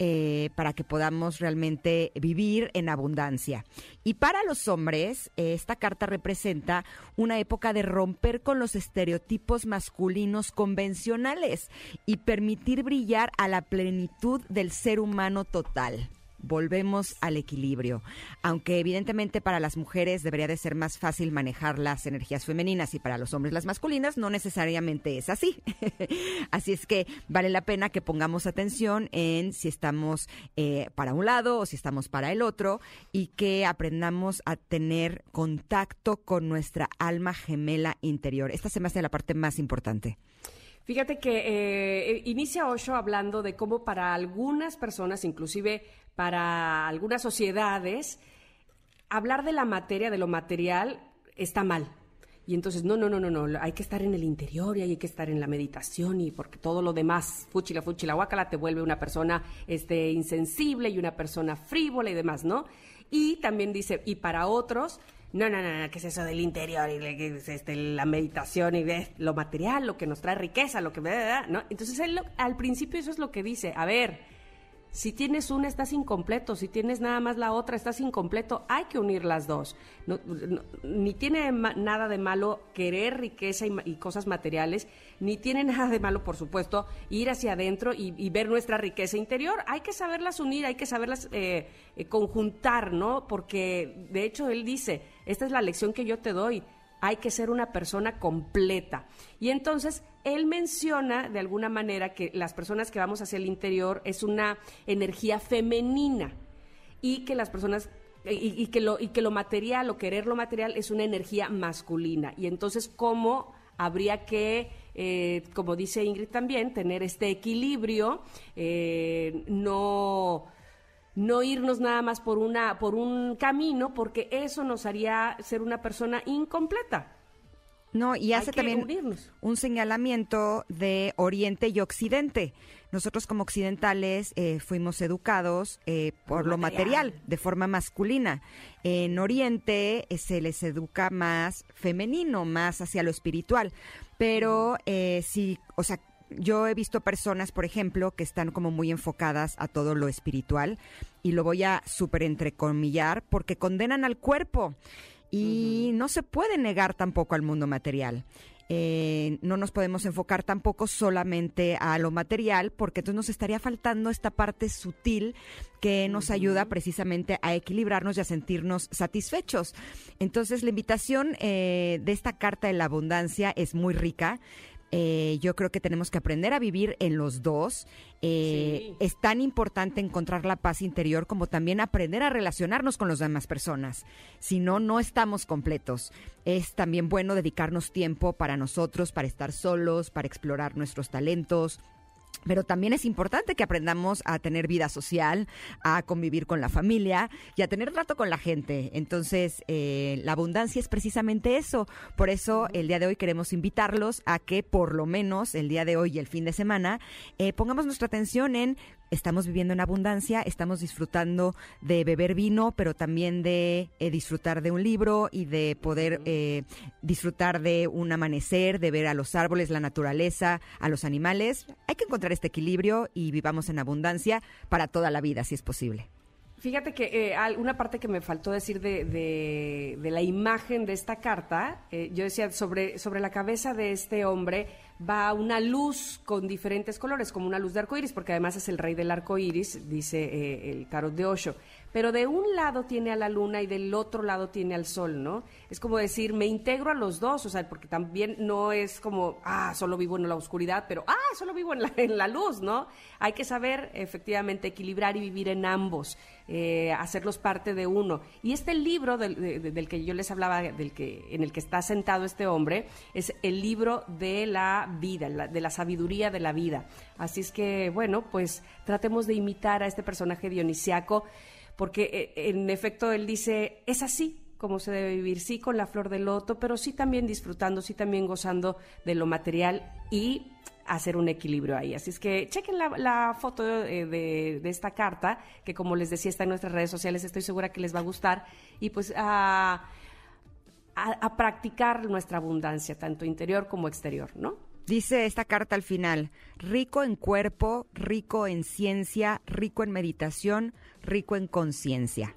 eh, para que podamos realmente vivir en abundancia. Y para los hombres, eh, esta carta representa una época de romper con los estereotipos masculinos convencionales y permitir brillar a la plenitud del ser humano total. Volvemos al equilibrio. Aunque evidentemente para las mujeres debería de ser más fácil manejar las energías femeninas y para los hombres las masculinas, no necesariamente es así. así es que vale la pena que pongamos atención en si estamos eh, para un lado o si estamos para el otro y que aprendamos a tener contacto con nuestra alma gemela interior. Esta se me hace la parte más importante. Fíjate que eh, inicia Osho hablando de cómo para algunas personas, inclusive para algunas sociedades, hablar de la materia, de lo material, está mal. Y entonces, no, no, no, no, no, hay que estar en el interior y hay que estar en la meditación y porque todo lo demás, fuchila, fuchila, guácala, te vuelve una persona este, insensible y una persona frívola y demás, ¿no? Y también dice, y para otros, no, no, no, no, ¿qué es eso del interior y este, la meditación y lo material, lo que nos trae riqueza, lo que... ¿no? Entonces al principio eso es lo que dice, a ver, Si tienes una, estás incompleto. Si tienes nada más la otra, estás incompleto. Hay que unir las dos. Ni tiene nada de malo querer riqueza y, cosas materiales, ni tiene nada de malo, por supuesto, ir hacia adentro y, y ver nuestra riqueza interior. Hay que saberlas unir, hay que saberlas eh, eh, conjuntar, ¿no? Porque, de hecho, él dice, esta es la lección que yo te doy hay que ser una persona completa. Y entonces él menciona de alguna manera que las personas que vamos hacia el interior es una energía femenina y que las personas y, que lo y que lo material o querer lo material es una energía masculina. Y entonces cómo habría que eh, como dice Ingrid también, tener este equilibrio, eh, no no irnos nada más por una por un camino porque eso nos haría ser una persona incompleta. No, y hace también unirnos. un señalamiento de Oriente y Occidente. Nosotros como occidentales eh, fuimos educados eh, por lo material, de forma masculina. En Oriente eh, se les educa más femenino, más hacia lo espiritual. Pero eh, sí, o sea, yo he visto personas, por ejemplo, que están como muy enfocadas a todo lo espiritual y lo voy a súper entrecomillar porque condenan al cuerpo y no se puede negar tampoco al mundo material. Eh, no nos podemos enfocar tampoco solamente a lo material, porque entonces nos estaría faltando esta parte sutil que nos ayuda precisamente a equilibrarnos y a sentirnos satisfechos. Entonces, la invitación eh, de esta carta de la abundancia es muy rica. Eh, yo creo que tenemos que aprender a vivir en los dos. Eh, Sí. Es tan importante encontrar la paz interior como también aprender a relacionarnos con las demás personas. Si no, no estamos completos. Es también bueno dedicarnos tiempo para nosotros, para estar solos, para explorar nuestros talentos, pero también es importante que aprendamos a tener vida social, a convivir con la familia y a tener trato con la gente. Entonces, eh, la abundancia es precisamente eso. Por eso, el día de hoy queremos invitarlos a que, por lo menos, el día de hoy y el fin de semana, eh, pongamos nuestra atención en estamos viviendo en abundancia, estamos disfrutando de beber vino, pero también de eh, disfrutar de un libro y de poder eh, disfrutar de un amanecer, de ver a los árboles, la naturaleza, a los animales. Hay que encontrar este equilibrio y vivamos en abundancia para toda la vida, si es posible. Fíjate que eh, una parte que me faltó decir de, de- de la imagen de esta carta, eh, yo decía, sobre, sobre la cabeza de este hombre va una luz con diferentes colores, como una luz de arco iris, porque además es el rey del arco iris, dice eh, el tarot de Osho. Pero de un lado tiene a la luna y del otro lado tiene al sol, ¿no? Es como decir, me integro a los dos, o sea, porque también no es como, ah, solo vivo en la oscuridad, pero, ah, solo vivo en la, en la luz, ¿no? Hay que saber efectivamente equilibrar y vivir en ambos, eh, hacerlos parte de uno. Y este libro del, de- de- del que yo les hablaba, del que, en el que está sentado este hombre, es el libro de la vida, la- de la sabiduría de la vida. Así es que, bueno, pues tratemos de imitar a este personaje dionisiaco porque eh, en efecto él dice, es así como se debe vivir, sí con la flor del loto, pero sí también disfrutando, sí también gozando de lo material y hacer un equilibrio ahí. Así es que chequen la, foto eh, de, esta carta, que como les decía está en nuestras redes sociales, estoy segura que les va a gustar, y pues a- a practicar nuestra abundancia, tanto interior como exterior, ¿no? Dice esta carta al final, rico en cuerpo, rico en ciencia, rico en meditación, rico en conciencia.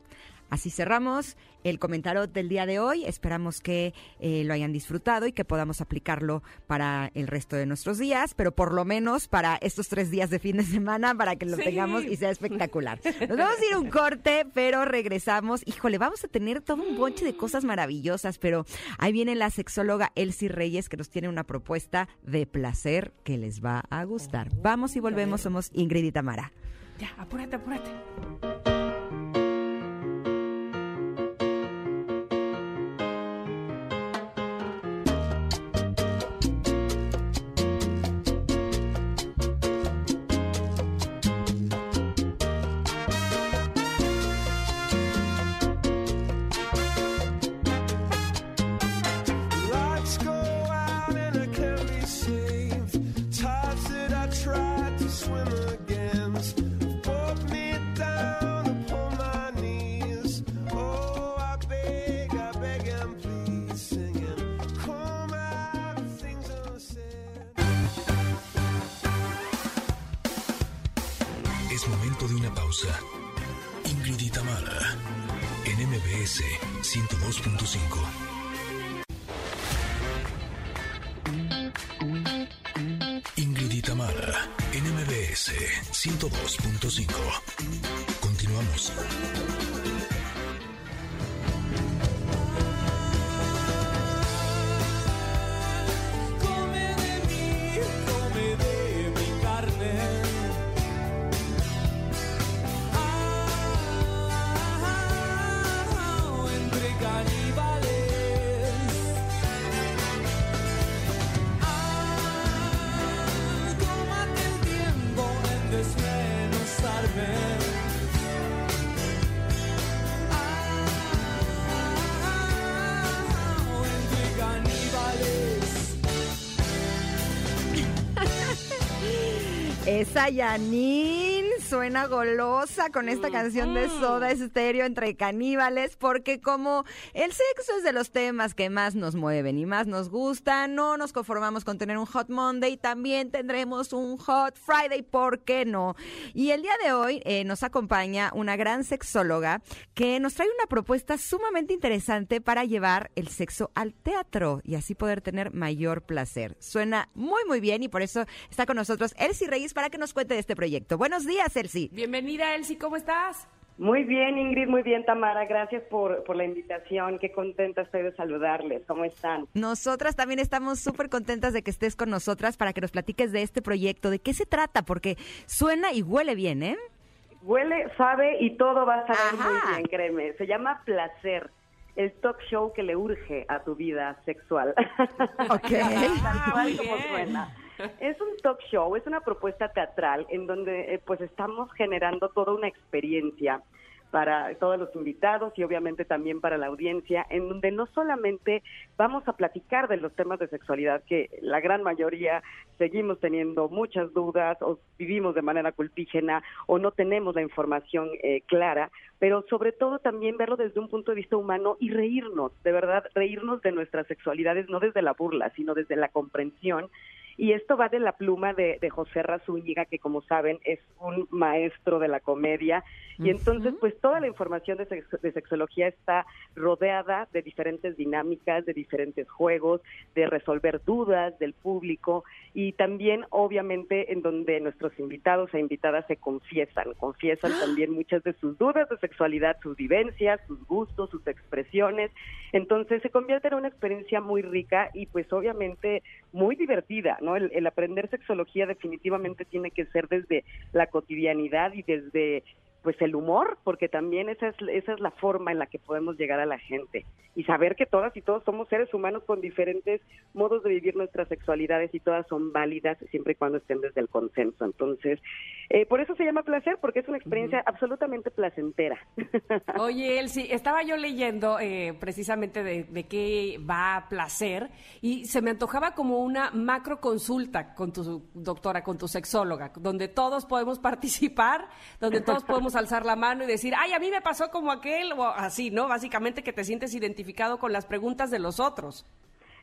Así cerramos el comentario del día de hoy. Esperamos que eh, lo hayan disfrutado y que podamos aplicarlo para el resto de nuestros días, pero por lo menos para estos tres días de fin de semana, para que lo Sí. tengamos y sea espectacular. Nos vamos a ir a un corte, pero regresamos. Híjole, vamos a tener todo un bonche de cosas maravillosas, pero ahí viene la sexóloga Elsie Reyes que nos tiene una propuesta de placer que les va a gustar. Vamos y volvemos, somos Ingrid y Tamara. Ya, apúrate, apúrate. Esa Janine suena golosa con esta canción de Soda Estéreo entre caníbales, porque como sexo es de los temas que más nos mueven y más nos gustan, no nos conformamos con tener un Hot Monday, también tendremos un Hot Friday, ¿por qué no? Y el día de hoy eh, nos acompaña una gran sexóloga que nos trae una propuesta sumamente interesante para llevar el sexo al teatro y así poder tener mayor placer. Suena muy, muy bien y por eso está con nosotros Elsie Reyes para que nos cuente de este proyecto. Buenos días, Elsie. Bienvenida, Elsie, ¿cómo estás? Muy bien, Ingrid, muy bien, Tamara. Gracias por, por la invitación. Qué contenta estoy de saludarles. ¿Cómo están? Nosotras también estamos súper contentas de que estés con nosotras para que nos platiques de este proyecto, de qué se trata, porque suena y huele bien, ¿eh? Huele, sabe y todo va a saber Ajá. muy bien, créeme. Se llama Placer, el talk show que le urge a tu vida sexual. Ok. Tal cual muy como suena. Es un talk show, es una propuesta teatral en donde eh, pues estamos generando toda una experiencia para todos los invitados y obviamente también para la audiencia, en donde no solamente vamos a platicar de los temas de sexualidad, que la gran mayoría seguimos teniendo muchas dudas o vivimos de manera culpígena o no tenemos la información eh, clara, pero sobre todo también verlo desde un punto de vista humano y reírnos, de verdad, reírnos de nuestras sexualidades, no desde la burla, sino desde la comprensión y esto va de la pluma de, de José Razúñiga, que como saben es un maestro de la comedia. Y entonces, pues toda la información de, sex- de sexología está rodeada de diferentes dinámicas, de diferentes juegos, de resolver dudas del público y también, obviamente, en donde nuestros invitados e invitadas se confiesan, confiesan también muchas de sus dudas de sexualidad, sus vivencias, sus gustos, sus expresiones. Entonces, se convierte en una experiencia muy rica y, pues, obviamente, muy divertida, ¿no? El, el aprender sexología definitivamente tiene que ser desde la cotidianidad y desde pues el humor, porque también esa es, esa es la forma en la que podemos llegar a la gente y saber que todas y todos somos seres humanos con diferentes modos de vivir nuestras sexualidades y todas son válidas siempre y cuando estén desde el consenso. Entonces, eh, por eso se llama placer, porque es una experiencia absolutamente placentera. Oye, Elsie, estaba yo leyendo eh, precisamente de, de qué va placer y se me antojaba como una macro consulta con tu doctora, con tu sexóloga, donde todos podemos participar, donde todos podemos alzar la mano y decir, ay, a mí me pasó como aquel, o así, ¿no? Básicamente que te sientes identificado con las preguntas de los otros.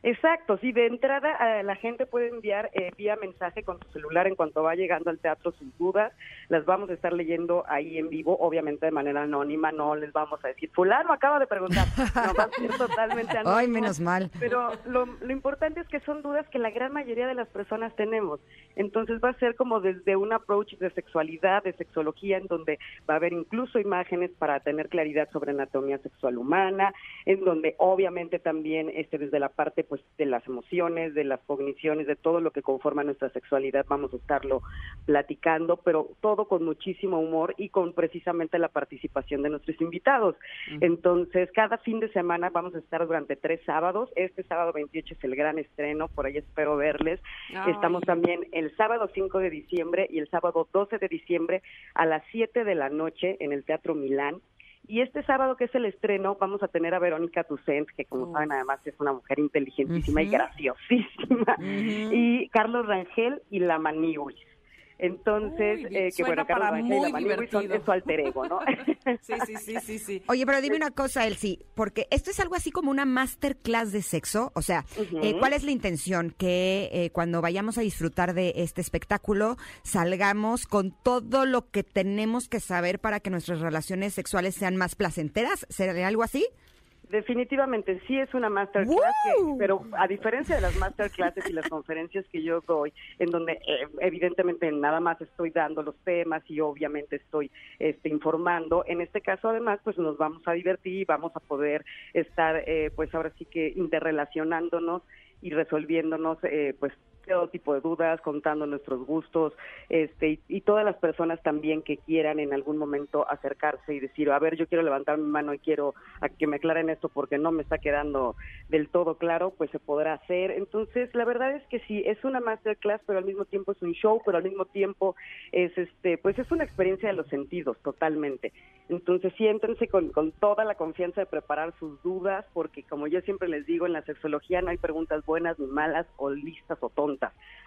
Exacto, sí, de entrada eh, la gente puede enviar eh, vía mensaje con su celular en cuanto va llegando al teatro sus dudas, las vamos a estar leyendo ahí en vivo, obviamente de manera anónima, no les vamos a decir, fulano acaba de preguntar, no va a ser totalmente anónimo. Ay, menos mal. Pero lo, lo importante es que son dudas que la gran mayoría de las personas tenemos, entonces va a ser como desde un approach de sexualidad, de sexología, en donde va a haber incluso imágenes para tener claridad sobre anatomía sexual humana, en donde obviamente también este desde la parte pues de las emociones, de las cogniciones, de todo lo que conforma nuestra sexualidad vamos a estarlo platicando, pero todo con muchísimo humor y con precisamente la participación de nuestros invitados. Entonces, cada fin de semana vamos a estar durante tres sábados. Este sábado 28 es el gran estreno, por ahí espero verles. Ay. Estamos también el sábado 5 de diciembre y el sábado 12 de diciembre a las 7 de la noche en el Teatro Milán. Y este sábado, que es el estreno, vamos a tener a Verónica Tucent, que como saben además es una mujer inteligentísima y graciosísima, y Carlos Rangel y la Maniwis. Entonces, Uy, eh, que bueno, Carlos para Banja y la muy Manigui son- divertido. es su alter ego, ¿no? Sí, sí, sí, sí, sí. Oye, pero dime una cosa, Elsie, porque esto es algo así como una masterclass de sexo. O sea, eh, ¿cuál es la intención? Que eh, cuando vayamos a disfrutar de este espectáculo salgamos con todo lo que tenemos que saber para que nuestras relaciones sexuales sean más placenteras. ¿Sería algo así? Definitivamente sí es una masterclass, que- pero a diferencia de las masterclasses y las conferencias que yo doy, en donde eh, evidentemente nada más estoy dando los temas y obviamente estoy este, informando, en este caso además pues nos vamos a divertir y vamos a poder estar eh, pues ahora sí que interrelacionándonos y resolviéndonos eh, pues todo tipo de dudas, contando nuestros gustos, este y, todas las personas también que quieran en algún momento acercarse y decir, a ver, yo quiero levantar mi mano y quiero a que me aclaren esto porque no me está quedando del todo claro, pues se podrá hacer. Entonces, la verdad es que sí, es una masterclass, pero al mismo tiempo es un show, pero al mismo tiempo es este, pues es una experiencia de los sentidos totalmente. Entonces, siéntense con, con toda la confianza de preparar sus dudas, porque como yo siempre les digo, en la sexología no hay preguntas buenas ni malas o listas o tontas,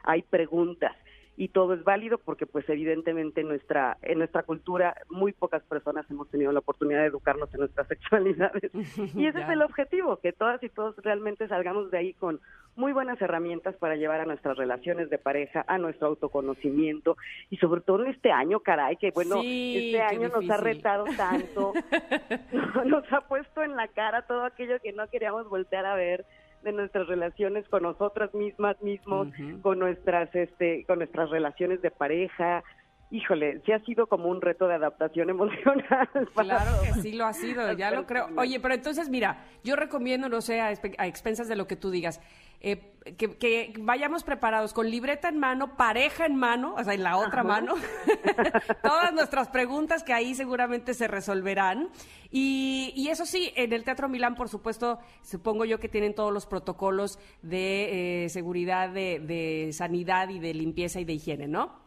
hay preguntas. Y todo es válido porque pues evidentemente en nuestra en nuestra cultura muy pocas personas hemos tenido la oportunidad de educarnos en nuestras sexualidades. Y ese es el objetivo que todas y todos realmente salgamos de ahí con muy buenas herramientas para llevar a nuestras relaciones de pareja a nuestro autoconocimiento. Y sobre todo en este año caray que bueno Sí, este año nos ha retado tanto nos ha puesto en la cara todo aquello que no queríamos voltear a ver de nuestras relaciones con nosotras mismas mismos, con nuestras este con nuestras relaciones de pareja. Híjole, sí ha sido como un reto de adaptación emocional. para Claro que sí lo ha sido, las ya lo creo. Oye, pero entonces mira, yo recomiendo, no sé, a expensas de lo que tú digas, eh, que, que vayamos preparados con libreta en mano, pareja en mano, o sea, en la otra mano, todas nuestras preguntas que ahí seguramente se resolverán. Y, y eso sí, en el Teatro Milán, por supuesto, supongo yo que tienen todos los protocolos de eh, seguridad, de, de sanidad y de limpieza y de higiene, ¿no?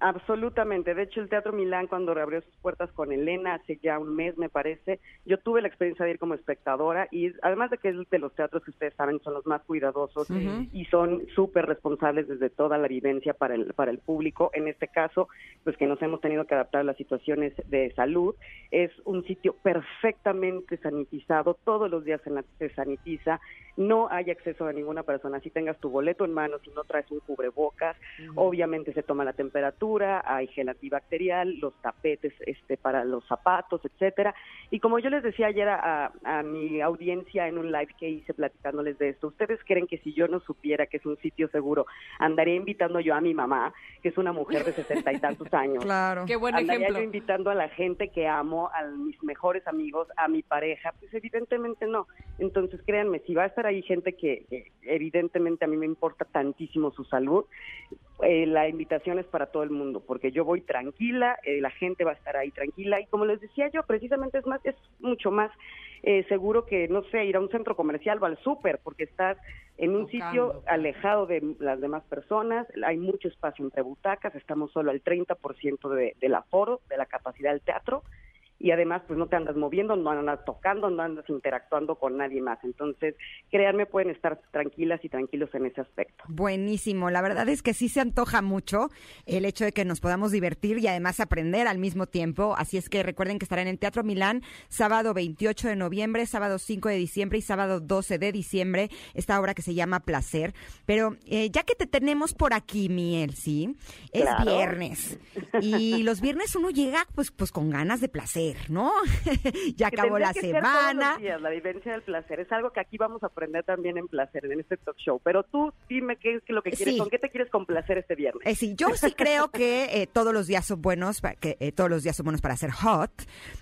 Absolutamente. De hecho, el Teatro Milán, cuando reabrió sus puertas con Elena hace ya un mes, me parece, yo tuve la experiencia de ir como espectadora y además de que es de los teatros que ustedes saben son los más cuidadosos y son súper responsables desde toda la vivencia para el, para el público. En este caso, pues que nos hemos tenido que adaptar a las situaciones de salud. Es un sitio perfectamente sanitizado. Todos los días se sanitiza. No hay acceso a ninguna persona. Si tengas tu boleto en mano, si no traes un cubrebocas, obviamente se toma la temperatura, hay gel antibacterial, los tapetes este, para los zapatos, etcétera. Y como yo les decía ayer a, a mi audiencia en un live que hice platicándoles de esto, ¿ustedes creen que si yo no supiera que es un sitio seguro, andaría invitando yo a mi mamá, que es una mujer de sesenta y tantos años? Claro. Qué buen Andaría ejemplo. yo invitando a la gente que amo, a mis mejores amigos, a mi pareja, pues evidentemente no. Entonces créanme, si va a estar ahí gente que, que evidentemente a mí me importa tantísimo su salud, eh, la invitación es para todo el mundo, porque yo voy tranquila, eh, la gente va a estar ahí tranquila. Y como les decía yo, precisamente es más, es mucho más eh, seguro que, no sé, ir a un centro comercial o al súper, porque estás en un Tocando. sitio alejado de las demás personas, hay mucho espacio entre butacas, estamos solo al 30% de, del aforo, de la capacidad del teatro, y además pues no te andas moviendo, no andas tocando, no andas interactuando con nadie más. Entonces, créanme, pueden estar tranquilas y tranquilos en ese aspecto. Buenísimo, la verdad es que sí se antoja mucho el hecho de que nos podamos divertir y además aprender al mismo tiempo, así es que recuerden que estarán en el Teatro Milán sábado 28 de noviembre, sábado 5 de diciembre y sábado 12 de diciembre, esta obra que se llama Placer, pero eh, ya que te tenemos por aquí, Miel, ¿sí? Es Claro. viernes y los viernes uno llega pues, pues con ganas de placer, ¿no? ya acabó la que semana. días, la vivencia del placer es algo que aquí vamos a aprender también en placer, en este talk show. Pero tú dime qué es lo que quieres, Sí. con qué te quieres complacer este viernes. Eh, sí, yo sí creo que eh, todos los días son buenos, pa- que eh, todos los días son buenos para ser hot,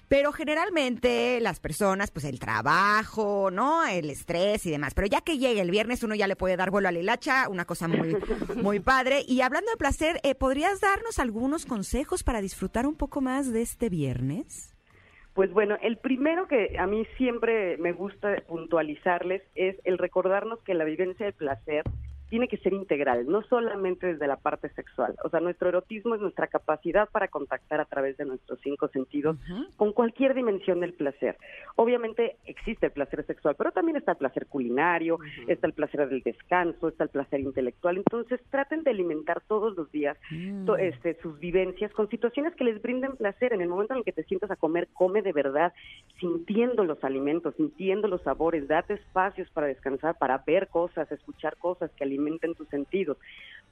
pero generalmente las personas, pues el trabajo, ¿no? El estrés y demás. Pero ya que llegue el viernes, uno ya le puede dar vuelo a la hilacha, una cosa muy, muy padre. Y hablando de placer, ¿podrías darnos algunos consejos para disfrutar un poco más de este viernes? Pues bueno, el primero que a mí siempre me gusta puntualizarles es el recordarnos que la vivencia del placer tiene que ser integral, no solamente desde la parte sexual. O sea, nuestro erotismo es nuestra capacidad para contactar a través de nuestros cinco sentidos con cualquier dimensión del placer. Obviamente existe el placer sexual, pero también está el placer culinario, está el placer del descanso, está el placer intelectual. Entonces, traten de alimentar todos los días to- este, sus vivencias con situaciones que les brinden placer. En el momento en el que te sientas a comer, come de verdad, sintiendo los alimentos, sintiendo los sabores, date espacios para descansar, para ver cosas, escuchar cosas que alimenten tus sentidos.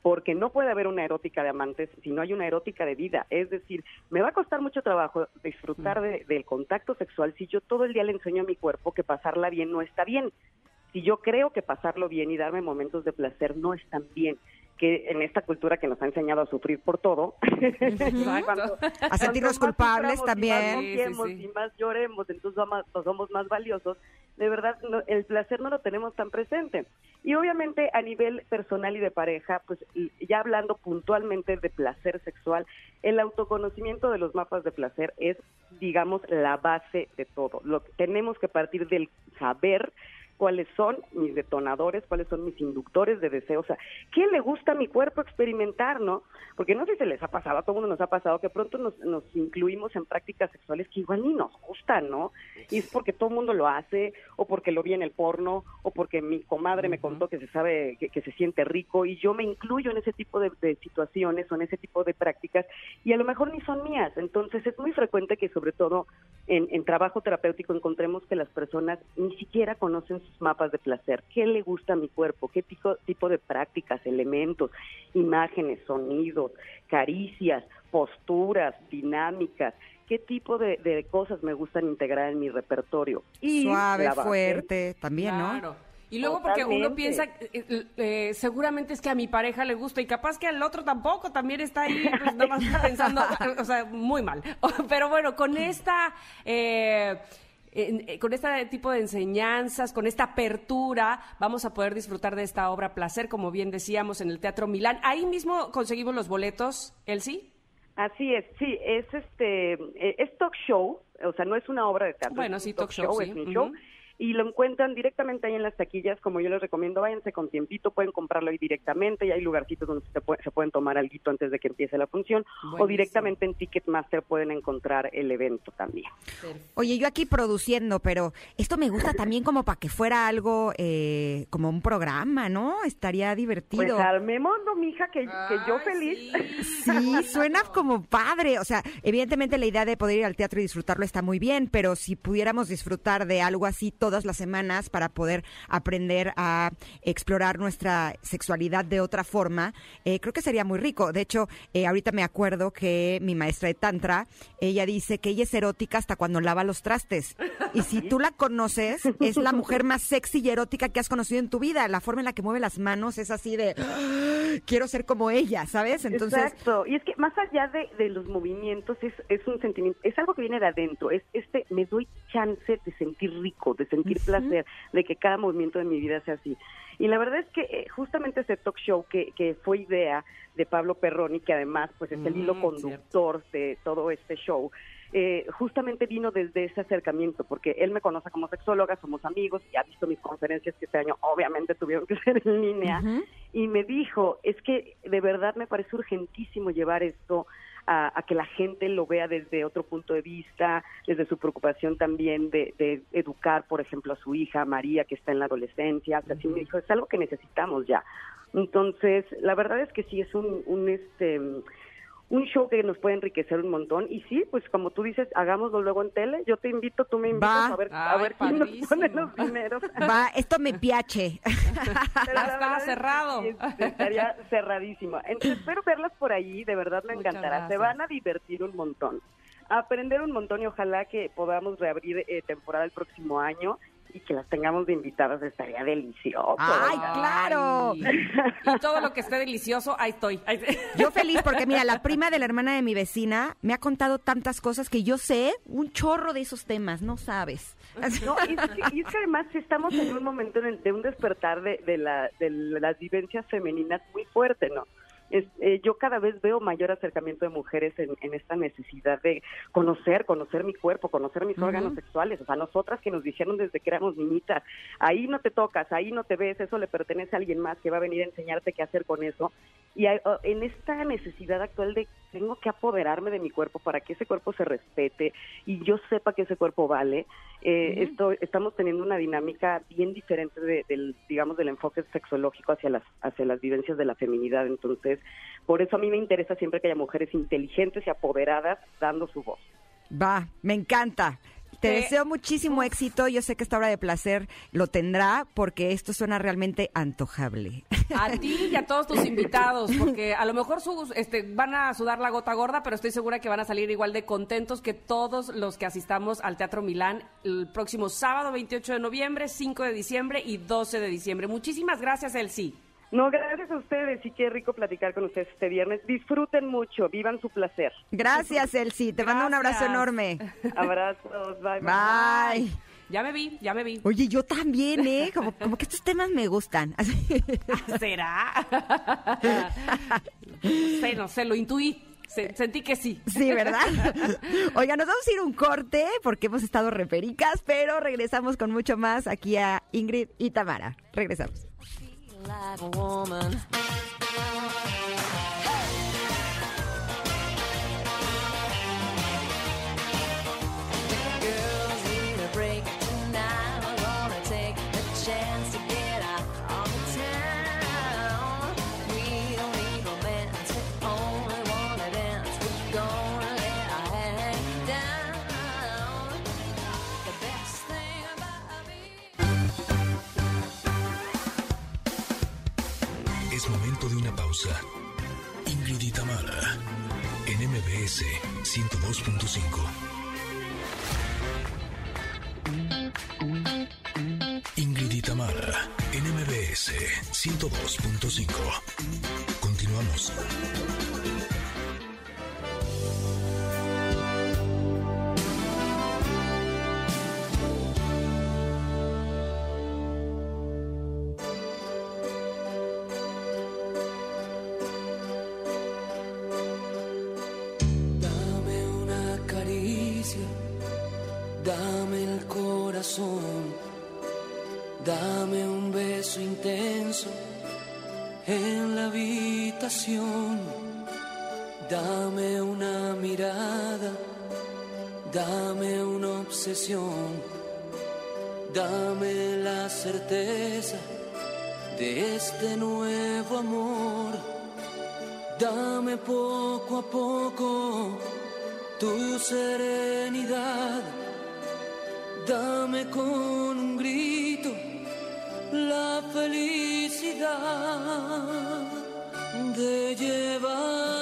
Porque no puede haber una erótica de amantes si no hay una erótica de vida. Es decir, me va a costar mucho trabajo disfrutar de- del contacto sexual si yo todo el día le enseño a mi cuerpo que pasarla bien no está bien. Si yo creo que pasarlo bien y darme momentos de placer no están bien, que en esta cultura que nos ha enseñado a sufrir por todo, cuando- A sentirnos culpables y también. más Sí, sí, confiemos sí. y más lloremos, entonces somos, somos más valiosos. De verdad, el placer no lo tenemos tan presente. Y obviamente a nivel personal y de pareja, pues ya hablando puntualmente de placer sexual, el autoconocimiento de los mapas de placer es, digamos, la base de todo. Lo que tenemos que partir del saber cuáles son mis detonadores, cuáles son mis inductores de deseo, o sea, ¿qué le gusta a mi cuerpo experimentar, no? Porque no sé si se les ha pasado, a todo mundo nos ha pasado que pronto nos, nos incluimos en prácticas sexuales que igual ni nos gustan, ¿no? Y es porque todo el mundo lo hace, o porque lo vi en el porno, o porque mi comadre me contó que se sabe, que, que se siente rico, y yo me incluyo en ese tipo de, de situaciones o en ese tipo de prácticas, y a lo mejor ni son mías. Entonces es muy frecuente que sobre todo en, en trabajo terapéutico encontremos que las personas ni siquiera conocen sus mapas de placer. ¿Qué le gusta a mi cuerpo? ¿Qué tipo, tipo de prácticas, elementos, imágenes, sonidos, caricias, posturas, dinámicas? ¿Qué tipo de, de cosas me gustan integrar en mi repertorio? Y Suave, fuerte, también, ¿no? Claro. Y luego porque uno piensa, eh, eh, seguramente es que a mi pareja le gusta y capaz que al otro tampoco, también está ahí, pues nada más pensando, o sea, muy mal. Pero bueno, con esta... eh, eh, con este tipo de enseñanzas, con esta apertura, vamos a poder disfrutar de esta obra Placer, como bien decíamos, en el Teatro Milán. Ahí mismo conseguimos los boletos, Elsie. Así es, sí, es este, eh, es talk show, o sea, no es una obra de teatro. Bueno, sí, talk show, sí, es un show. Y lo encuentran directamente ahí en las taquillas, como yo les recomiendo, váyanse con tiempito, pueden comprarlo ahí directamente, y hay lugarcitos donde se, puede- se pueden tomar algo antes de que empiece la función, o directamente en Ticketmaster pueden encontrar el evento también. Oye, yo aquí produciendo, pero esto me gusta también como para que fuera algo eh, como un programa, ¿no? Estaría divertido. Pues armémoslo, mija, que, que yo feliz. Sí, suena como padre. O sea, evidentemente la idea de poder ir al teatro y disfrutarlo está muy bien, pero si pudiéramos disfrutar de algo así todas las semanas para poder aprender a explorar nuestra sexualidad de otra forma, eh, creo que sería muy rico. De hecho, eh, ahorita me acuerdo que mi maestra de Tantra, ella dice que ella es erótica hasta cuando lava los trastes. Y si tú la conoces, es la mujer más sexy y erótica que has conocido en tu vida. La forma en la que mueve las manos es así de, "Ah, quiero ser como ella, ¿sabes? Entonces, Exacto, y es que más allá de, de los movimientos es, es un sentimiento, es algo que viene de adentro, es este, me doy chance de sentir rico, de sentir placer, de que cada movimiento de mi vida sea así. Y la verdad es que eh, justamente ese talk show que, que fue idea de Pablo Perroni, que además pues es el hilo Mm, conductor de todo este show, eh, justamente vino desde ese acercamiento, porque él me conoce como sexóloga, somos amigos, y ha visto mis conferencias que este año obviamente tuvieron que ser en línea, y me dijo, es que de verdad me parece urgentísimo llevar esto a, a que la gente lo vea desde otro punto de vista, desde su preocupación también de, de educar, por ejemplo, a su hija María, que está en la adolescencia. O me dijo, es algo que necesitamos ya. Entonces, la verdad es que sí es un, un este un show que nos puede enriquecer un montón y sí, pues como tú dices, hagámoslo luego en tele. Yo te invito, tú me invitas Va. a ver a ver quién nos pone los dineros. va, esto me piache. Estaba cerrado. sí, estaría cerradísimo. Entonces, espero verlas por ahí, de verdad me Muchas encantará. Se van a divertir un montón, a aprender un montón y ojalá que podamos reabrir eh, temporada el próximo año y que las tengamos de invitadas, estaría delicioso. ¡Ay, claro! Y todo lo que esté delicioso, ahí estoy. Ahí- Yo feliz porque mira, la prima de la hermana de mi vecina me ha contado tantas cosas que yo sé un chorro de esos temas, no sabes. No, y, es que, y es que además estamos en un momento de un despertar de, de, la, de las vivencias femeninas muy fuerte, ¿no? Es- eh, yo cada vez veo mayor acercamiento de mujeres en, en esta necesidad de conocer, conocer mi cuerpo, conocer mis órganos sexuales. O sea, nosotras que nos dijeron desde que éramos niñitas, ahí no te tocas, ahí no te ves, eso le pertenece a alguien más que va a venir a enseñarte qué hacer con eso. Y hay- en esta necesidad actual de tengo que apoderarme de mi cuerpo para que ese cuerpo se respete y yo sepa que ese cuerpo vale, eh, esto, estamos teniendo una dinámica bien diferente de- del, digamos, del enfoque sexológico hacia las, hacia las vivencias de la feminidad. Entonces, por eso a mí me interesa siempre que haya mujeres inteligentes y apoderadas dando su voz. Va, me encanta. Te deseo muchísimo éxito. Yo sé que esta hora de placer lo tendrá porque esto suena realmente antojable. A ti y a todos tus invitados, porque a lo mejor sus- este, van a sudar la gota gorda, pero estoy segura que van a salir igual de contentos que todos los que asistamos al Teatro Milán el próximo sábado 28 de noviembre, 5 de diciembre y 12 de diciembre. Muchísimas gracias, Elsie. No, gracias a ustedes y qué rico platicar con ustedes este viernes. Disfruten mucho, vivan su placer. Gracias, Elsie. Te mando un abrazo enorme. Abrazos, bye. Bye. Ya me vi, ya me vi. Oye, yo también, ¿eh? Como, como que estos temas me gustan. ¿Será? no sé, no sé, lo intuí. Se- sentí que sí. Sí, ¿verdad? Oiga, nos vamos a ir un corte porque hemos estado repericas, pero regresamos con mucho más aquí a Ingrid y Tamara. Regresamos. Like a woman. 102.5. Continuamos. Dame una mirada, dame una obsesión, dame la certeza de este nuevo amor. Dame poco a poco tu serenidad. Dame con un grito la felicidad de llevarte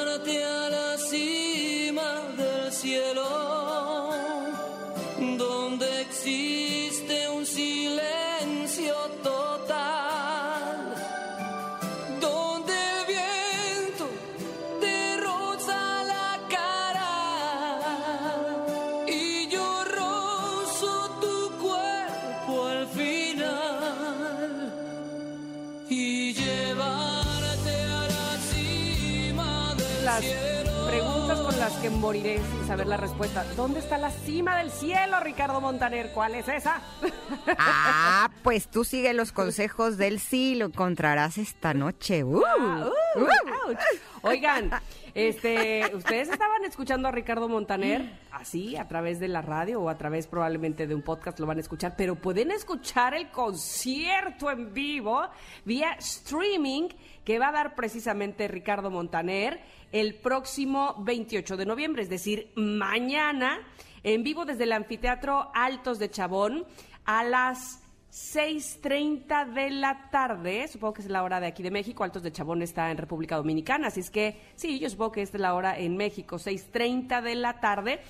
que moriré sin saber la respuesta. ¿Dónde está la cima del cielo, Ricardo Montaner? ¿Cuál es esa? Ah, pues tú sigue los consejos del sí, lo encontrarás esta noche. Uh, Ah, uh, uh. Oigan, este, ustedes estaban escuchando a Ricardo Montaner así a través de la radio o a través probablemente de un podcast lo van a escuchar, pero pueden escuchar el concierto en vivo vía streaming que va a dar precisamente Ricardo Montaner el próximo 28 de noviembre, es decir, mañana en vivo desde el anfiteatro Altos de Chabón a las 6.30 de la tarde, supongo que es la hora de aquí de México, Altos de Chabón está en República Dominicana, así es que sí, yo supongo que esta es la hora en México, 6.30 de la tarde.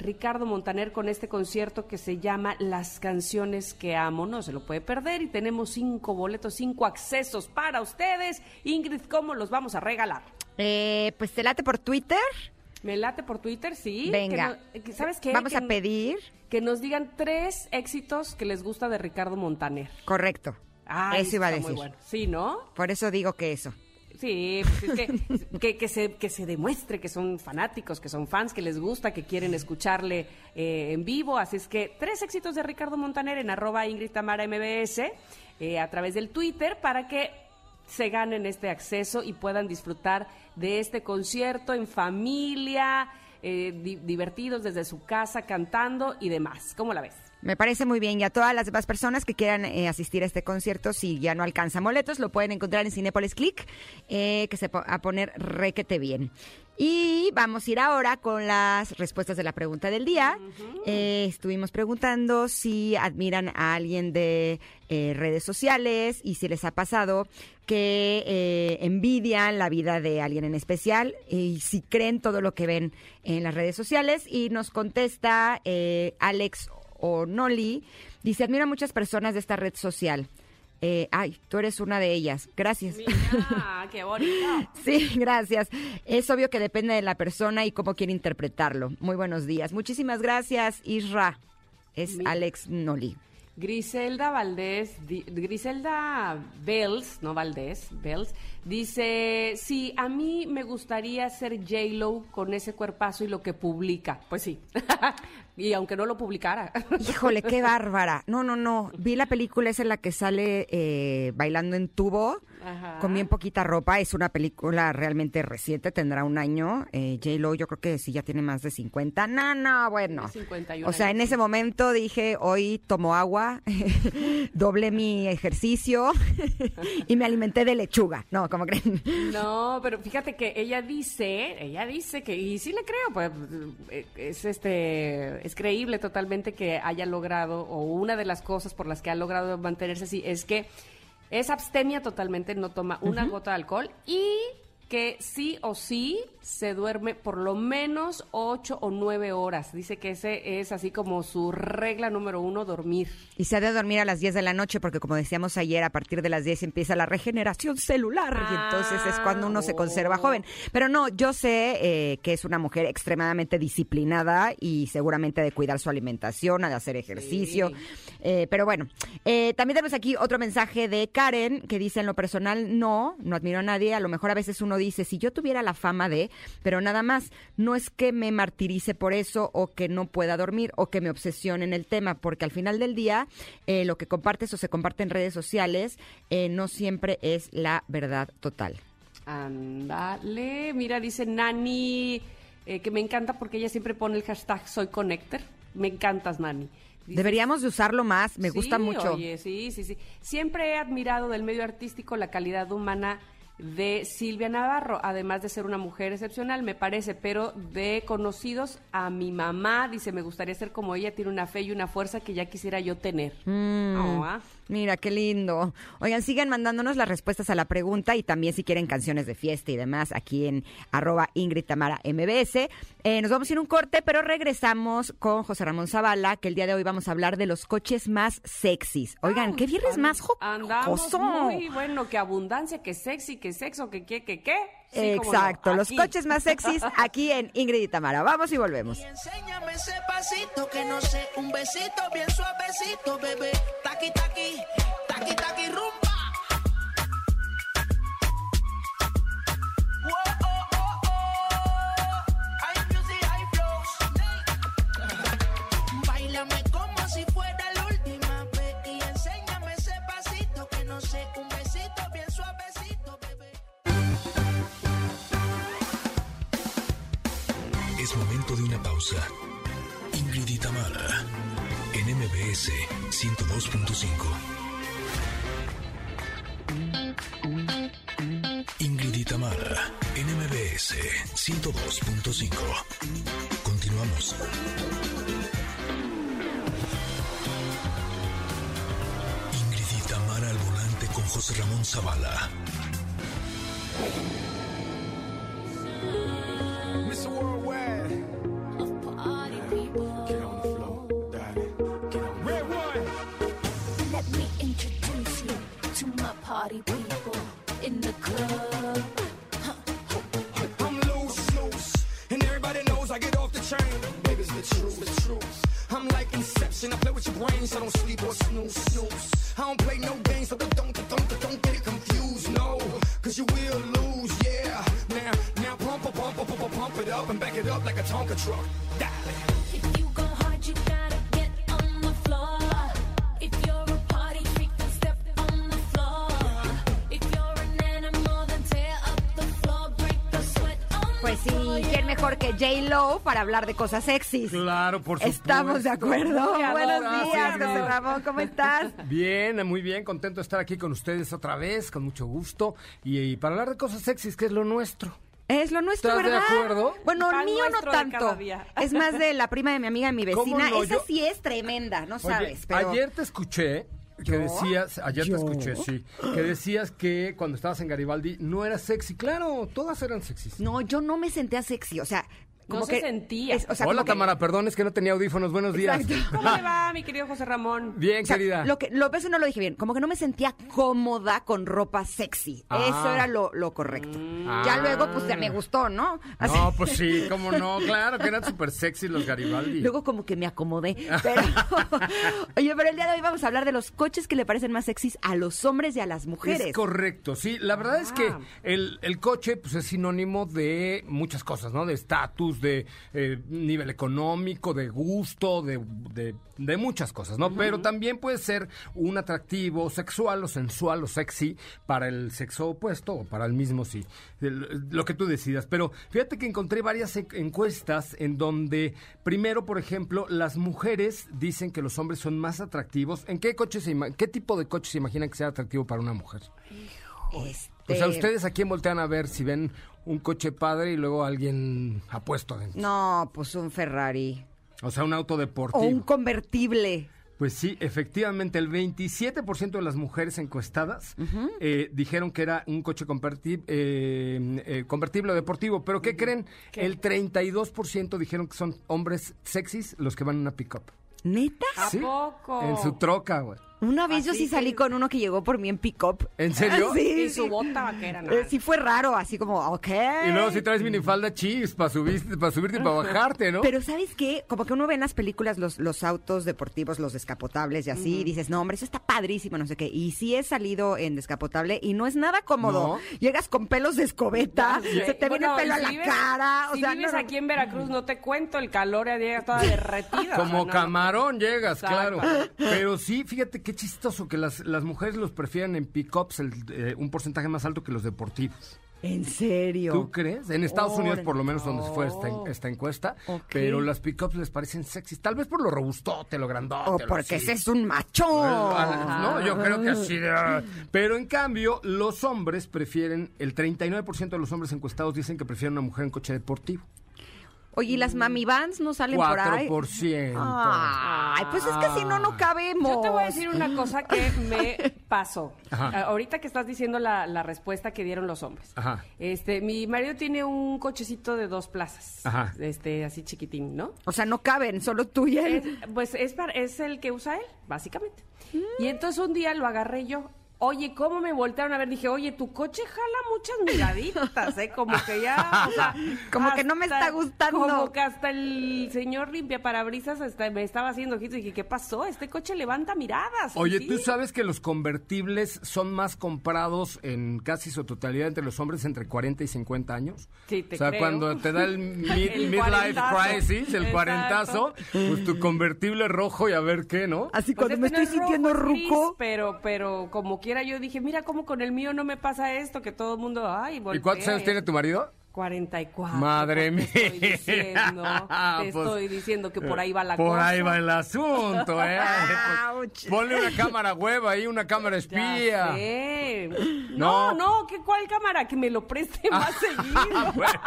Ricardo Montaner con este concierto que se llama Las canciones que amo, no se lo puede perder y tenemos cinco boletos, cinco accesos para ustedes. Ingrid, ¿cómo los vamos a regalar? Eh, pues te late por Twitter. Me late por Twitter, sí. Venga. Que no- que- ¿Sabes qué? Vamos Que a pedir. Que nos digan tres éxitos que les gusta de Ricardo Montaner. Correcto. Ay, eso iba a decir. bueno. Sí, ¿no? Por eso digo que eso. Sí, pues es que, que, que se, que se demuestre que son fanáticos, que son fans, que les gusta, que quieren escucharle eh, en vivo. Así es que tres éxitos de Ricardo Montaner en arroba Ingrid Tamara MBS eh, a través del Twitter para que se ganen este acceso y puedan disfrutar de este concierto en familia, eh, di- divertidos desde su casa, cantando y demás. ¿Cómo la ves? Me parece muy bien. Y a todas las demás personas que quieran eh, asistir a este concierto, si ya no alcanzan boletos, lo pueden encontrar en Cinépolis Click, eh, que se va a poner requete bien. Y vamos a ir ahora con las respuestas de la pregunta del día. Eh, estuvimos preguntando si admiran a alguien de redes sociales y si les ha pasado que envidian la vida de alguien en especial y si creen todo lo que ven en las redes sociales. Y nos contesta Alex o Noli, dice, admiro a muchas personas de esta red social. Eh, ay, tú eres una de ellas. Gracias. Qué bonito. Sí, gracias. Es obvio que depende de la persona y cómo quiere interpretarlo. Muy buenos días. Muchísimas gracias, Isra. Es Alex Noli. Griselda Valdés, Griselda Bells, no Valdés, Bells, dice, sí, a mí me gustaría ser J-Lo con ese cuerpazo y lo que publica. Pues sí, y aunque no lo publicara. Híjole, qué bárbara. No, no, no. Vi la película esa en la que sale eh, bailando en tubo. Ajá. Con bien poquita ropa, es una película realmente reciente, tendrá un año. Eh, J-Lo, yo creo que sí ya tiene más de 50. No, no, bueno. Tiene 51 O sea, en ese momento dije, hoy tomo agua, doblé mi ejercicio y me alimenté de lechuga. No, como creen. No, pero fíjate que ella dice, ella dice que, y sí le creo, pues eh, es este, es creíble totalmente que haya logrado, o una de las cosas por las que ha logrado mantenerse así, es que es abstemia totalmente, no toma una gota de alcohol y que sí o sí se duerme por lo menos ocho o nueve horas. Dice que ese es así como su regla número uno, dormir. Y se ha de dormir a las 10 de la noche porque como decíamos ayer, a partir de las 10 empieza la regeneración celular y entonces es cuando uno se conserva oh. joven. Pero no, yo sé eh, que es una mujer extremadamente disciplinada y seguramente de cuidar su alimentación, de hacer ejercicio. Eh, pero bueno, eh, también tenemos aquí otro mensaje de Karen que dice en lo personal, no, no admiro a nadie. A lo mejor a veces uno dice, si yo tuviera la fama de, pero nada más, no es que me martirice por eso o que no pueda dormir o que me obsesione en el tema, porque al final del día eh, lo que compartes o se comparte en redes sociales eh, no siempre es la verdad total. Ándale, mira, dice Nani, eh, que me encanta porque ella siempre pone el hashtag soy connector. Me encantas, Nani. Dice, Deberíamos de usarlo más, me gusta mucho. Oye, sí, sí, sí. Siempre he admirado del medio artístico la calidad humana de Silvia Navarro, además de ser una mujer excepcional, me parece, pero de conocidos a mi mamá, dice, me gustaría ser como ella, tiene una fe y una fuerza que ya quisiera yo tener. Mm, Oh, ah. Mira, qué lindo. Oigan, sigan mandándonos las respuestas a la pregunta y también si quieren canciones de fiesta y demás aquí en arroba Ingrid Tamara MBS. Eh, nos vamos a ir a un corte, pero regresamos con José Ramón Zavala, que el día de hoy vamos a hablar de los coches más sexys. Oigan, qué viernes más jo- Andamos jocoso. muy bueno, que abundancia, que sexy, que sexo, que qué, que qué. Sí, cómo no, Exacto, los coches más sexys aquí en Ingrid y Tamara. Vamos y volvemos. Enséñame ese pasito que no sé, un besito bien suavecito, bebé. Taqui taqui, taqui taqui rumba. Whoa, Ingrid y Tamara, en MBS 102.5. Ingrid y Tamara, en MBS 102.5. Continuamos. Ingrid y Tamara al volante con José Ramón Zavala. Mr. Worldwide. Inception. I play with your brains, so don't sleep or snooze, snooze. I don't play no games, so don't, don't, don't, don't get it confused, no. Cause you will lose, yeah. Now, now pump, pump, pump, pump, pump, pump it up and back it up like a Tonka truck. Dale. Mejor que J-Lo para hablar de cosas sexys? Claro, por supuesto. Estamos de acuerdo. Buenos días, José Ramón, ¿cómo estás? Bien, muy bien, contento de estar aquí con ustedes otra vez, con mucho gusto. Y, y para hablar de cosas sexys, que es lo nuestro. Es lo nuestro, ¿Estás de ¿verdad? acuerdo? Bueno, mío no de tanto. Es más de la prima de mi amiga, mi ¿Cómo vecina. no? Esa Yo- sí es tremenda, no Oye, sabes. Pero... ayer te escuché que decías, ayer ¿Yo? te escuché, sí, que decías que cuando estabas en Garibaldi no era sexy. Claro, todas eran sexys. No, yo no me sentía sexy, o sea... Como No se que sentía. es- o sea, Hola que- Tamara, perdón, es que no tenía audífonos. Buenos días. Exacto. ¿Cómo le va, mi querido José Ramón? Bien, O sea, querida. Lo que lo eso no lo dije bien, como que no me sentía cómoda con ropa sexy. Ah. Eso era lo, lo correcto. Ah. Ya luego pues ya me gustó, ¿no? Así- No, pues sí, cómo no, claro que eran súper sexy los Garibaldi. Luego como que me acomodé. Pero, oye, pero el día de hoy vamos a hablar de los coches que le parecen más sexys a los hombres y a las mujeres. Es correcto, sí. La verdad es que Ah. el, el coche pues, es sinónimo de muchas cosas, ¿no? De estatus, de eh, nivel económico, de gusto, de, de- de muchas cosas, ¿no? Pero también puede ser un atractivo sexual o sensual o sexy para el sexo opuesto o para el mismo, sí. El- lo que tú decidas. Pero fíjate que encontré varias en- encuestas en donde, primero, por ejemplo, las mujeres dicen que los hombres son más atractivos. ¿En qué coche se qué tipo de coche se imaginan que sea atractivo para una mujer? Este, O sea, ustedes a quién voltean a ver si ven un coche padre y luego alguien apuesto adentro. No, pues un Ferrari. O sea, un auto O deportivo. un convertible. Pues sí, efectivamente, el 27% de las mujeres encuestadas eh, dijeron que era un coche converti- eh, eh, convertible o deportivo. Pero ¿qué creen? El 32% dijeron que son hombres sexys los que van en una pick-up. ¿Neta? ¿A Sí, poco? En su troca, güey. Una vez yo sí salí que- con uno que llegó por mí en pick-up. ¿En serio? sí, Y su bota vaquera, ¿no? Eh, sí fue raro, así como, ok. Y luego si traes minifalda chips para subirte, para subirte y para bajarte, ¿no? Pero ¿sabes qué? Como que uno ve en las películas los, los autos deportivos, los descapotables y así, y dices, no, hombre, eso está padrísimo, no sé qué. Y sí he salido en descapotable y no es nada cómodo. No. Llegas con pelos de escobeta, Sí. se te Bueno, viene pelo y a si la vives- cara. O si sea, vives no, no. aquí en Veracruz, no te cuento, el calor ya llega toda derretida. Como o sea, no. camarón llegas, Exacto. claro. Pero sí, fíjate qué chistoso que las, las mujeres los prefieren en pick-ups eh, un porcentaje más alto que los deportivos. ¿En serio? ¿Tú crees? En Estados Unidos, por lo menos, donde fue esta, esta encuesta. Pero las pick-ups les parecen sexys. Tal vez por lo robustote, lo grandote. O lo porque ese es un macho. No, yo creo que así. de- Pero en cambio, los hombres prefieren, el 39% de los hombres encuestados dicen que prefieren una mujer en coche deportivo. Oye, ¿y las mami vans no salen por ahí? 4%. Ay, pues es que si no, no cabemos. Yo te voy a decir una cosa que me pasó. Ajá. Ah, Ahorita que estás diciendo la, la respuesta que dieron los hombres. Ajá. Este, mi marido tiene un cochecito de dos plazas. Ajá. Este, así chiquitín, ¿no? O sea, no caben, solo tú y él. Es- pues es, para- es el que usa él, básicamente. Y entonces un día lo agarré yo. Oye, ¿cómo me voltearon a ver? Dije, oye, tu coche jala muchas miraditas, ¿eh? Como que ya, o sea... Como que no me está gustando. Como que hasta el señor limpia parabrisas hasta me estaba haciendo ojitos dije, ¿qué pasó? Este coche levanta miradas. Oye, Sí. ¿tú sabes que los convertibles son más comprados en casi su totalidad entre los hombres entre 40 y 50 años? Sí, te O sea, creo. cuando te da el, mid- El midlife crisis, el Exacto. cuarentazo, pues tu convertible rojo y a ver qué, ¿no? Así Pues cuando este me no estoy es rojo, sintiendo gris, ruco. pero, pero como yo dije, mira cómo con el mío no me pasa esto, que todo el mundo, ay, ¿Y cuántos años tiene tu marido? 44. Madre pues, Te estoy mía. diciendo, te Pues, estoy diciendo que por ahí va la Por cosa. ahí va el asunto, ¿eh? Ouch. Ponle una cámara hueva ahí, una cámara espía. No. No, no, ¿qué, ¿cuál cámara? Que me lo preste más seguido. Bueno,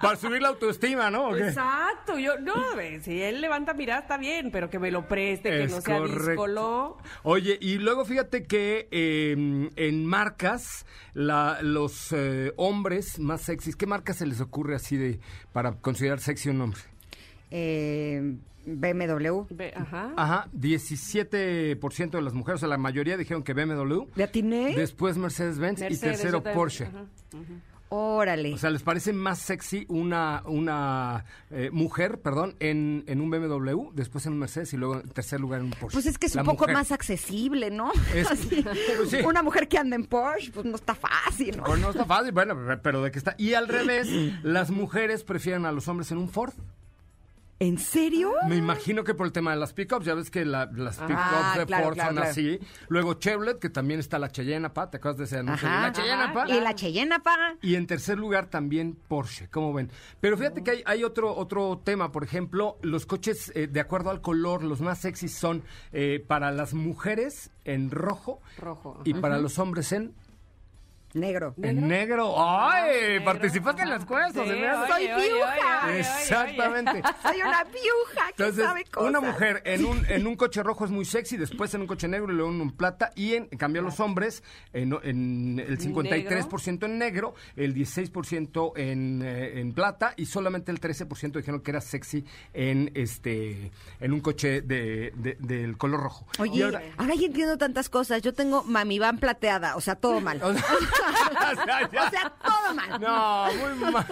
para subir la autoestima, ¿no? Exacto, yo, no, si él levanta mirada está bien, pero que me lo preste, que Es no sea correcto. díscolo. Oye, y luego fíjate que eh, en marcas, la- los eh, hombres más sexys, ¿qué marca se les ocurre así de para considerar sexy un hombre? Eh, BMW. Ve, ajá. Ajá, 17% de las mujeres, o sea, la mayoría dijeron que BMW. ¿Le atiné? Después Mercedes-Benz y tercero Porsche. ajá. Órale. O sea, ¿les parece más sexy una, una eh, mujer, perdón, en, en un BMW, después en un Mercedes y luego en tercer lugar en un Porsche? Pues es que es La un poco mujer. más accesible, ¿no? Es- Así, pues sí. Una mujer que anda en Porsche, pues no está fácil, ¿no? Pues no está fácil, bueno, pero de que está. Y al revés, las mujeres prefieren a los hombres en un Ford. ¿En serio? Me imagino que por el tema de las pickups, ya ves que la- las pickups Ah, de claro, Ford claro, son claro. así. Luego Chevrolet, que también está la Cheyenne, pa, ¿te acuerdas de ese anuncio? Ajá. La Cheyenne, pa. Y la Cheyenne, pa. Y en tercer lugar también Porsche, ¿cómo ven? Pero fíjate que hay, hay otro, otro tema, por ejemplo, los coches eh, de acuerdo al color, los más sexys son eh, para las mujeres en rojo, Rojo. y para los hombres en, Negro. en negro. ¡Ay! Participaste en las. Sí, hace- Soy oye, oye, piuja. oye, oye, oye. Exactamente. Soy una piuja que Entonces, sabe cosas. una mujer en un, en un coche rojo es muy sexy, después en un coche negro y luego en un plata, y en, en cambio los hombres, en, en el 53% en negro, el 16% en, eh, en plata, y solamente el 13% dijeron que era sexy en este en un coche de, de- del color rojo. Y Oye, ahora- ahora, ya entiendo tantas cosas. Yo tengo mami van plateada, o sea, todo mal. o sea, ya- O sea, todo mal. no, muy mal.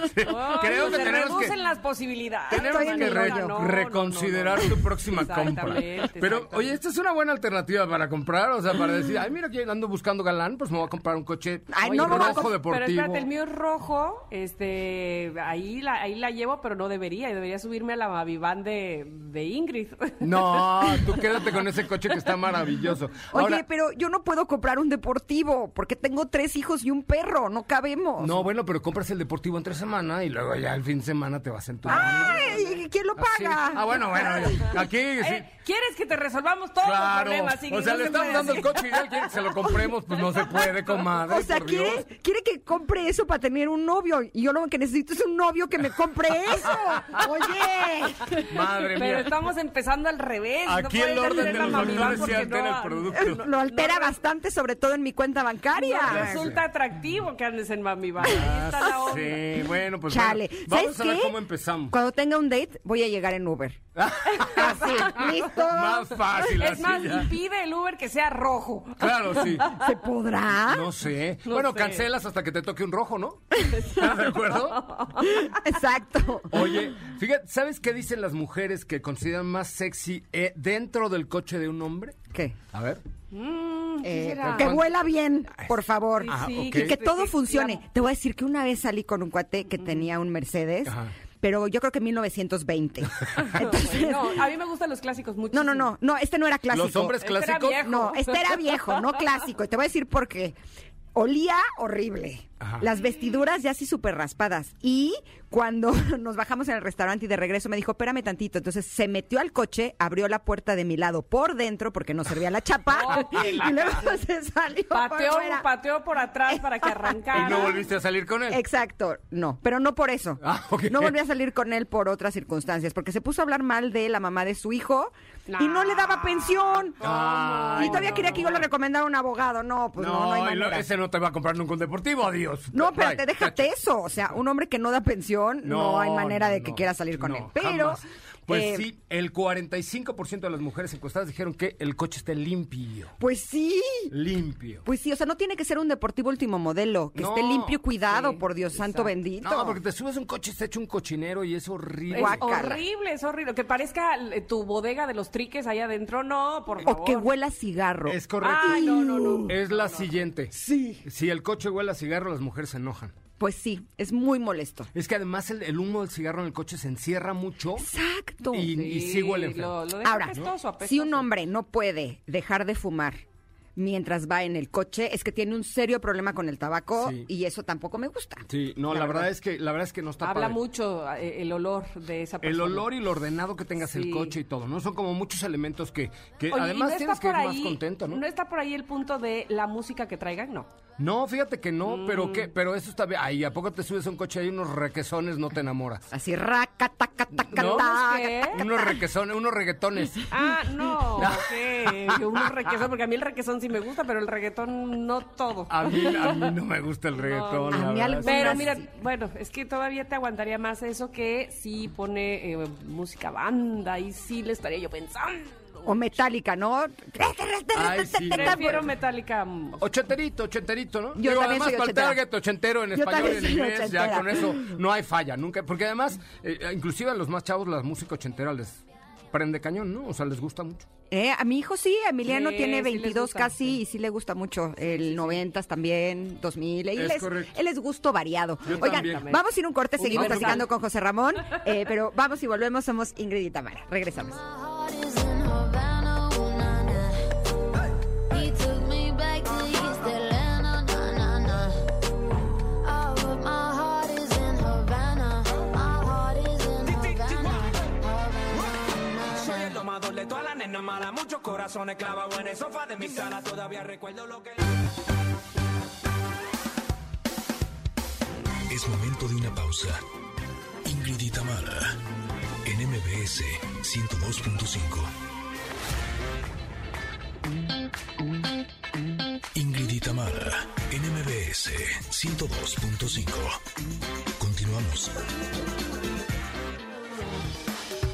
Creo que se tenemos reducen que... las posibilidades. Tenemos que re-. No, reconsiderar no, no. tu próxima compra. Exactamente, Pero, oye, esta es una buena alternativa para comprar, o sea, para decir, ay, mira que ando buscando galán, pues me voy a comprar un coche Ay, oye, rojo deportivo. Pero espérate, el mío es rojo, este, ahí la, ahí la llevo, pero no debería, debería subirme a la Mavivan de, de Ingrid. No, tú quédate con ese coche que está maravilloso. Oye, Ahora, pero yo no puedo comprar un deportivo porque tengo tres hijos y un perro, no cabemos. no, bueno, pero compras el deportivo entre semana y luego ya el fin de semana te vas en tu... Ay, ¿quién lo Así. paga? Ah, bueno, bueno, aquí sí. Eh, ¿Quieres que te resolvamos todos los problemas? O sea, No le se estamos dando el coche y él quiere que se lo compremos, pues no se puede, comadre. O sea, ¿quiere, que compre eso para tener un novio. Y yo lo que necesito es un novio que me compre eso. Oye. Madre Pero mía. estamos empezando al revés. no Aquí el puedes orden de los se altera no- el producto. Lo altera bastante, sobre todo en mi cuenta bancaria. No resulta atractivo que andes en Mavivan. Ahí está la onda. Sí, bueno, pues Chale. bueno, ¿Sabes vamos a ver qué? cómo empezamos. Cuando tenga un date, voy a llegar en Uber. Así, listo. Más fácil Es así más, ya. y pide el Uber que sea rojo. Claro, sí. ¿Se podrá? No sé. No bueno, sé. cancelas hasta que te toque un rojo, ¿no? ¿Estás de acuerdo? Exacto. Oye, fíjate, ¿sabes qué dicen las mujeres que consideran más sexy eh, dentro del coche de un hombre? ¿Qué? A ver. Mm, ¿qué Eh, será? que vuela bien, por favor. Ah. Y que todo funcione. Te voy a decir que una vez salí con un cuate que tenía un Mercedes, Ajá. pero yo creo que 1920. Entonces, No, a mí me gustan los clásicos mucho. no, no, no, no, este no era clásico. Los hombres Este era clásicos. viejo. No, este era viejo, no clásico. Y te voy a decir por qué. Olía horrible. Ajá. Las vestiduras ya así súper raspadas. Y cuando nos bajamos en el restaurante y de regreso me dijo, espérame tantito. Entonces se metió al coche, abrió la puerta de mi lado por dentro porque no servía la chapa. Oh, y luego se salió por Pateó, fuera. pateó por atrás para que arrancara. ¿Y no volviste a salir con él? Exacto, no, pero no por eso. Ah, ok. No volví a salir con él por otras circunstancias, porque se puso a hablar mal de la mamá de su hijo y no le daba pensión. Ay, y todavía no. quería que yo le recomendara un abogado. No, pues no, no, hay lo- manera. ese no te va a comprar nunca un deportivo, adiós. No, pero te déjate eso. O sea, un hombre que no da pensión, no, hay manera de que quiera salir con él. Pero, jamás. Pues eh, sí, el 45% de las mujeres encuestadas dijeron que el coche esté limpio. pues sí. Limpio. Pues sí, o sea, no tiene que ser un deportivo último modelo, que No, esté limpio y cuidado, sí, por Dios santo bendito. No, porque te subes a un coche, está hecho un cochinero y es horrible. Es horrible, es horrible. Que parezca eh, tu bodega de los triques allá adentro, no, por favor. O que huela a cigarro. Es correcto. Ay, no, no, no. Es la siguiente. Sí. Si el coche huele a cigarro, las mujeres se enojan. Pues sí, es muy molesto. Es que además el, el humo del cigarro en el coche se encierra mucho Exacto. y, y sí huele feo. Lo, lo deja Ahora, apestoso, apestoso. si un hombre no puede dejar de fumar mientras va en el coche, es que tiene un serio problema con el tabaco Sí. y eso tampoco me gusta. Sí, no, la, verdad. es que la verdad es que no está Habla padre. mucho eh, el olor de esa persona. El olor y lo ordenado que tengas el coche y todo, ¿no? Son como muchos elementos que, que Oye, ¿y además no tienes está que ir por más ahí- contento, ¿no? está por ahí el punto de la música que traigan? No. No, fíjate que no, Mm. pero qué, pero eso está bien. Ay, ¿a poco te subes a un coche y hay unos requesones, no te enamoras? Así, raca, taca, taca, ¿No? taca. ¿Qué? Unos requesones, unos reggaetones. Ah, no, ok. Yo unos requesón, porque a mí el requesón sí me gusta, pero el reggaetón no todo. A mí, a mí no me gusta el reggaetón. A mí algunas Pero mira, bueno, es que todavía te aguantaría más eso que si pone eh, música banda y sí le estaría yo pensando O metálica, ¿no? Ay, sí. Prefiero Metallica. mm, Ochenterito, ochenterito, ¿no? Yo Digo, también además soy para el ochentera. target ochentero en Yo español y también en soy inglés, ya ochentera. con eso no hay falla, nunca. Porque además, eh, inclusive a los más chavos la música ochentera les prende cañón, ¿no? O sea, les gusta mucho. Eh, a mi hijo sí, Emiliano Sí, tiene sí les 22 gusta, casi y sí le gusta mucho. El 90 también, 2000. Él Es es, correcto. él es gusto variado. Yo Oigan, también. vamos a ir un corte, seguimos platicando con José Ramón, eh, pero vamos y volvemos, somos Ingrid y Tamara. Regresamos. heart is de todas las nenas malas, muchos corazones clavados en el sofá de mi sala. Todavía recuerdo lo que. Es momento de una pausa. Ingrid y Tamara, en MBS 102.5. Ingrid y Tamara, en MBS 102.5. Continuamos.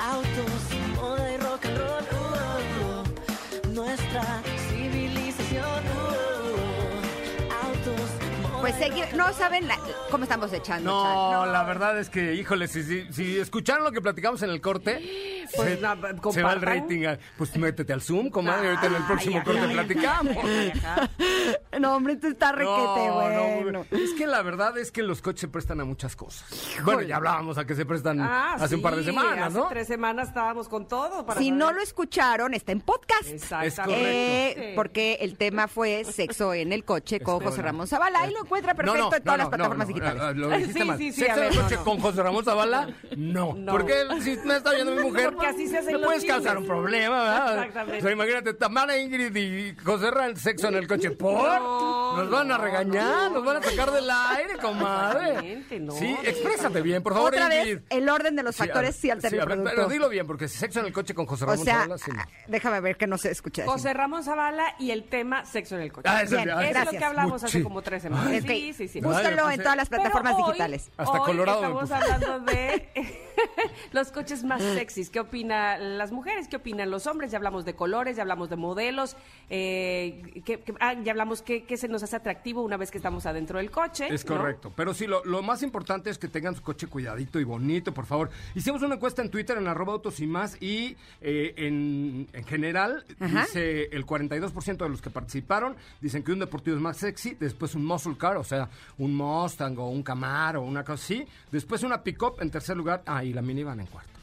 Autos, moda y rock and roll, uh, uh, nuestra civilización. uh, autos, moda Pues seguir, no saben la- cómo estamos echando. No, Chan. la verdad es que, híjole, si, si, si escucharon lo que platicamos en el corte, Pues, se, va el rating. ah, Pues métete al Zoom, comadre, ahorita en el próximo Ay, corte ay, ay. platicamos. No, hombre, tú estás requete, bueno. es que la verdad es que los coches se prestan a muchas cosas. Bueno, ya hablábamos a que se prestan Ah, hace un par de semanas, hace ¿no? tres semanas estábamos con todo. Para Si saber. no lo escucharon, está en podcast. Exactamente. Eh, porque el tema fue sexo en el coche con José Ramón Zavala y lo encuentra No, perfecto no, en todas no, las no, plataformas no, digitales. no, Lo dijiste Sí, mal. sí, sí, ¿Sexo en el coche no, no. con José Ramón Zavala? No. No. Porque si me está oyendo mi mujer, Porque así se hacen me los puedes causar un problema, ¿verdad? Exactamente. O sea, imagínate, Tamara, Ingrid y José Ramón, sexo en el coche. ¿Por? No, nos van a regañar, no, nos van a sacar del aire, comadre. Exactamente, no, Sí, exprésate bien, por favor, Otra Ingrid. vez, el orden de los Sí, factores sí altera sí, el ver. Pero dilo bien, porque sexo en el coche con José o Ramón sea, Zavala, sí, no. déjame ver que no se escucha. José Ramón Zavala y el tema sexo en el coche. Ah, eso Bien, ah, Eso es lo que hablamos hace Sí. como tres semanas. Sí, sí, sí. Ay, me en todas las plataformas hoy- digitales. Hasta hoy Colorado Estamos hablando de los coches más sexys. ¿Qué opinan las mujeres? ¿Qué opinan los hombres? Ya hablamos de colores, ya hablamos de modelos. eh, ¿qué- qué- ah, ya hablamos qué, qué se nos hace atractivo una vez que estamos adentro del coche. Es ¿no? correcto. Pero sí, lo, lo más importante es que tengan su coche cuidadito y bonito, por favor. Hicimos una encuesta en Twitter, en arroba autos y más, y eh, en, en general, Ajá. dice el 42% de los que participaron, dicen que un deportivo es más sexy, después un muscle car, o sea, un Mustang o un Camaro una cosa así, después una pick-up en tercer lugar, ah, y la minivan en cuarto.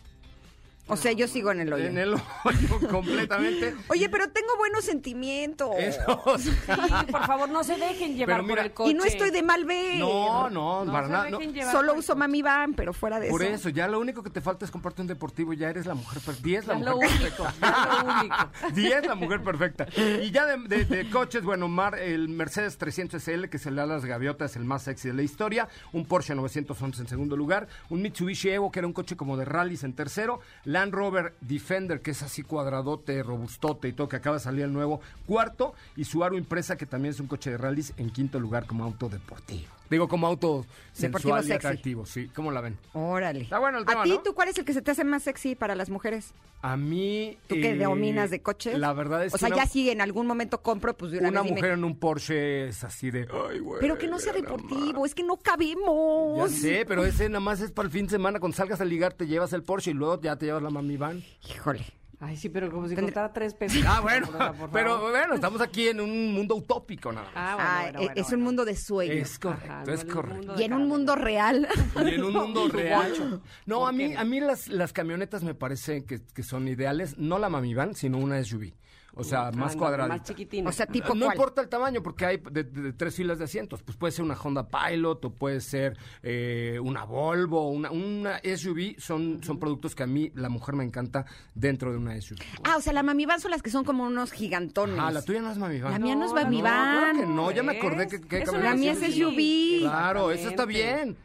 O sea, yo sigo en el hoyo. En el hoyo completamente. Oye, pero tengo buenos sentimientos. Eso, sea, Sí, por favor, no se dejen llevar mira, por el coche. Y no estoy de mal ver. no, no, No para nada. no. Solo uso coche. Mami Van, pero fuera de Por eso. eso, ya lo único que te falta es comprarte un deportivo, ya eres la mujer perfecta. 10 la Ya mujer lo perfecta. único, ya lo único. 10 la mujer perfecta. Y ya de, de- de coches, bueno, Mar, el Mercedes 300 SL, que se le da a las gaviotas, el más sexy de la historia. Un Porsche 911 en segundo lugar. Un Mitsubishi Evo, que era un coche como de rallies en tercero. Land Rover Defender, que es así cuadradote, robustote y todo, que acaba de salir el nuevo, cuarto. Y Subaru Impresa, que también es un coche de rallies, en quinto lugar como auto deportivo. Digo, como auto sensual y sexy. atractivo, sí. ¿Cómo la ven? Órale. Está bueno el tema, ¿A ti, ¿no? tú cuál es el que se te hace más sexy para las mujeres? A mí. ¿Tú que eh, dominas de coches? La verdad es O que. sea, una, ya si en algún momento compro, pues de una, una vez dime. mujer en un Porsche es así de. Ay, güey. Pero que no sea deportivo, es que no Ya cabemos. sé, pero ese nada más es para el fin de semana. Cuando salgas a ligar, te llevas el Porsche y luego ya te llevas la mami van. Híjole. Ay, sí, pero como si costara tres pesos. Ah, bueno. Por favor. Pero bueno, estamos aquí en un mundo utópico, nada más. Ah, bueno, Ah, bueno, eh, bueno, es bueno. un mundo de sueños. Es correcto, Ajá, no es correcto. Y en un mundo real. Y en un mundo real. No, a ¿Por mí, a mí las, las camionetas me parecen que, que son ideales. No la mami van, sino una SUV. O sea, más Ándale, cuadrada. Más chiquitina. O sea, tipo no cuál. importa el tamaño, porque hay de, de- de tres filas de asientos. Pues puede ser una Honda Pilot o puede ser eh, una Volvo, una, una SUV. Son, son productos que a mí, la mujer, me encanta dentro de una SUV. Ah, o sea, la mami van son las que son como unos gigantones. Ah, la tuya no es Mami Van. La mía no es No, Mami no, Van. Claro que no, ya me acordé que, que Es una mía es SUV. Claro, eso está bien.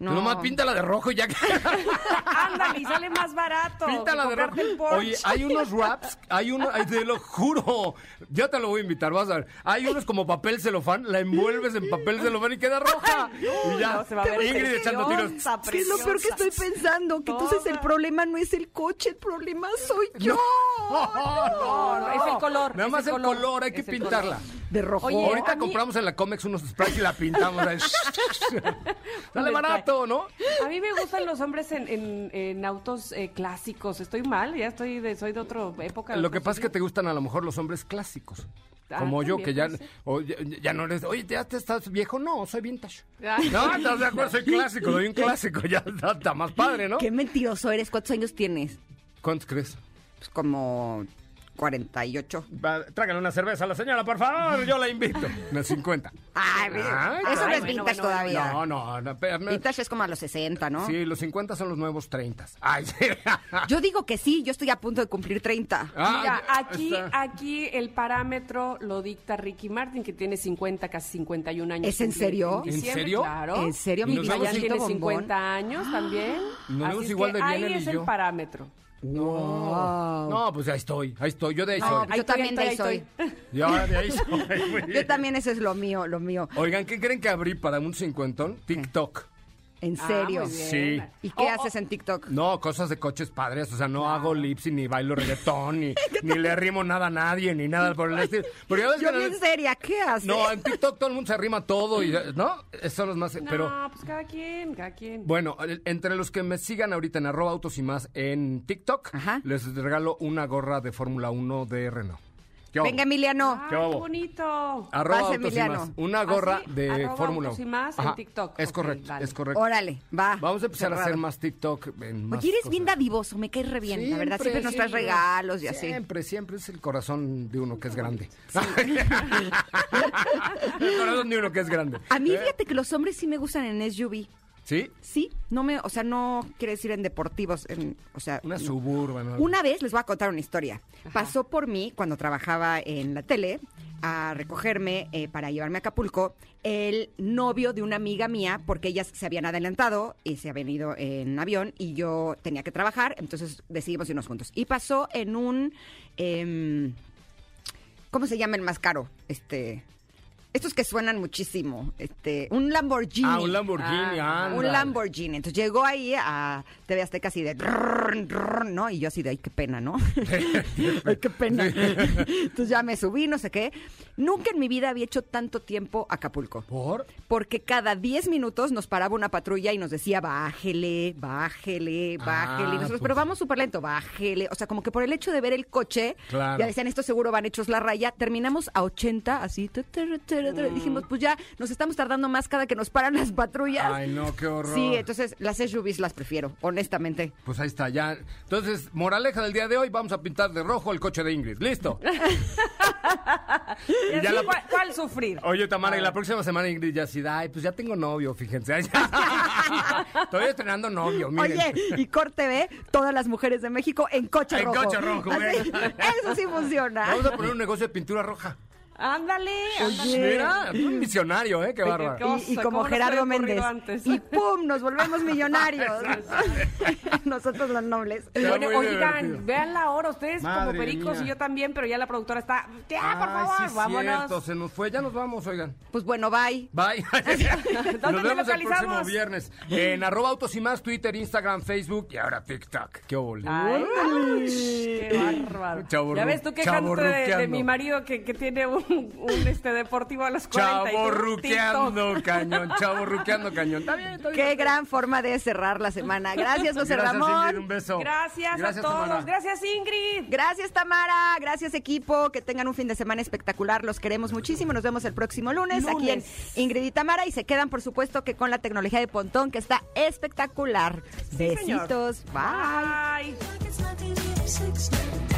No. Nomás píntala de rojo y ya que... Ándale, y sale más barato. Píntala de rojo. el. Oye, hay unos wraps, hay uno, ay, te lo juro, ya te lo voy a invitar, vas a ver. Hay unos como papel celofán, la envuelves en papel celofán y queda roja. y ya, no, se va a ver Ingrid echando tiros. preciosa, Es que es lo peor que estoy pensando, que entonces el problema no es el coche, el problema soy yo. No, no, es el color. Nada más el color, hay que pintarla. color. De rojo. Oye, Ahorita mí- compramos en la Comex unos sprays y la pintamos. Sale barato, ¿no? A mí me gustan los hombres en, en- en autos eh, clásicos. Estoy mal, ya estoy de, soy de otra época. Lo que pasa es que te gustan a lo mejor los hombres clásicos. Ah, Como yo, que ya, o ya, ya no eres, oye, ya te estás viejo. No, soy vintage. Ah. No, estás de acuerdo, soy clásico, soy un clásico. Ya está, está más padre, ¿no? Qué mentiroso eres. ¿Cuántos años tienes? ¿Cuántos crees? Pues como 48. Va, tráigale una cerveza a la señora, por favor, yo la invito. Unas 50. Ay, Ay, eso no ay, es bueno, vintage bueno, todavía. No, no, no. Vintage es como a los 60, ¿no? Sí, los 50 son los nuevos 30. Ay, sí. Yo digo que sí, yo estoy a punto de cumplir 30. Ah, Mira, ya aquí, está. aquí el parámetro lo dicta Ricky Martin, que tiene 50, casi 51 años. ¿Es en serio? ¿En diciembre, serio? Claro. ¿En serio, Y mi Y Diosito tiene bombón? 50 años también. Nos Así vemos es igual que de bien ahí él y es yo. el parámetro. Wow. No, pues ahí estoy, ahí estoy, yo de ahí No, soy. yo también de ahí estoy, soy. Yo de ahí soy. Yo también eso es lo mío, lo mío. Oigan, ¿qué creen que abrí para un cincuentón? TikTok. En Ah, serio. Sí. ¿Y qué Oh, haces en TikTok? No, cosas de coches padres, o sea, no hago lipsy, ni bailo reggaetón, ni, ni le arrimo nada a nadie, ni nada por el estilo. Pero ya ves Yo que- bien seria, ¿qué haces? No, en TikTok todo el mundo se arrima todo y, ¿no? Esos son los más, No, pero... pues cada quien, cada quien. Bueno, entre los que me sigan ahorita en arroba autos y más en TikTok, Ajá. les regalo una gorra de Fórmula 1 de Renault. Venga, Emiliano. Ay, ¿qué qué bonito. Arroba Vas, autos Emiliano. y más. Una gorra ¿Ah, sí? de Arroba Fórmula autos 1. y más en TikTok. Es Ok, correcto, dale. es correcto. Órale, va. Vamos a empezar a Cerrado. hacer más TikTok. En más Oye, eres bien cosas. dadivoso, me caes re bien, la verdad. Siempre nos traes regalos y así. Siempre, siempre es el corazón de uno que es grande. el corazón de uno que es grande. A mí, ¿Eh? fíjate que los hombres sí me gustan en SUV. ¿Sí? Sí, no me, o sea, no quiere decir en deportivos, en, o sea, Una suburban. ¿no? Una vez les voy a contar una historia. Pasó por mí cuando trabajaba en la tele a recogerme eh, para llevarme a Acapulco el novio de una amiga mía porque ellas se habían adelantado y se habían ido en avión y yo tenía que trabajar, entonces decidimos irnos juntos. Y pasó en un, em, ¿cómo se llama el más caro? Este, estos que suenan muchísimo, este, un Lamborghini. Ah, un Lamborghini, Ah, Un anda. Lamborghini. Entonces llegó ahí a TV Azteca así de... ¿no? Y yo así de, ay, qué pena, ¿no? ay, qué pena. Entonces ya me subí, no sé qué. Nunca en mi vida había hecho tanto tiempo Acapulco. ¿Por? Porque cada 10 minutos nos paraba una patrulla y nos decía, bájele, bájele, bájele. Y nosotros, pues. pero vamos súper lento, bájele. O sea, como que por el hecho de ver el coche, Claro. ya decían, estos seguro van hechos la raya. Terminamos a 80, así. Tu. Dijimos, pues ya nos estamos tardando más cada que nos paran las patrullas. Ay, no, qué horror. Sí, entonces las SUVs las prefiero, honestamente. Pues ahí está, ya. Entonces, moraleja del día de hoy, vamos a pintar de rojo el coche de Ingrid. ¿Listo? Y Y ya así, la- ¿cuál, cuál sufrir? Oye, Tamara, y la próxima semana Ingrid ya así, ay, pues ya tengo novio, fíjense. Estoy estrenando novio, miren. Oye, y corte B, todas las mujeres de México en coche En rojo. coche rojo, Así, güey. Eso sí funciona. Vamos a poner un negocio de pintura roja. Ándale, ándale. Mira, un visionario, ¿eh? Qué bárbaro. Y, y como ¿cómo no se Gerardo Méndez. antes? Y ¡pum! Nos volvemos millonarios. Nosotros los nobles. Bueno, oigan, vean la hora, ustedes como pericos mía. y yo también, pero ya la productora está. Ya, por Ay, favor, sí, vámonos. cierto, se nos fue, ya nos vamos, oigan. Pues bueno, bye. Bye. ¿Dónde Nos te vemos el próximo localizamos? viernes. En arroba autos y más, Twitter, Instagram, Facebook y ahora TikTok. Qué ole. Ay, qué bárbaro. Chavorru- ya ves tú quejándote de, de mi marido que, que tiene un, un, este deportivo a los 40 y tú, Chaborruqueando TikTok. cañón, chaborruqueando cañón. Está bien, está bien. Qué gran forma de cerrar la semana. Gracias, José Gracias, Ramón. Ingrid, un beso. Gracias, a todos. Tamara. Gracias, Ingrid. Gracias, Tamara. Gracias, equipo. Que tengan un fin de semana espectacular. Los queremos muchísimo. Nos vemos el próximo lunes, aquí en. Ingrid y Tamara. Y se quedan, por supuesto, que con la tecnología de Pontón, que está espectacular. Besitos. Bye. Bye.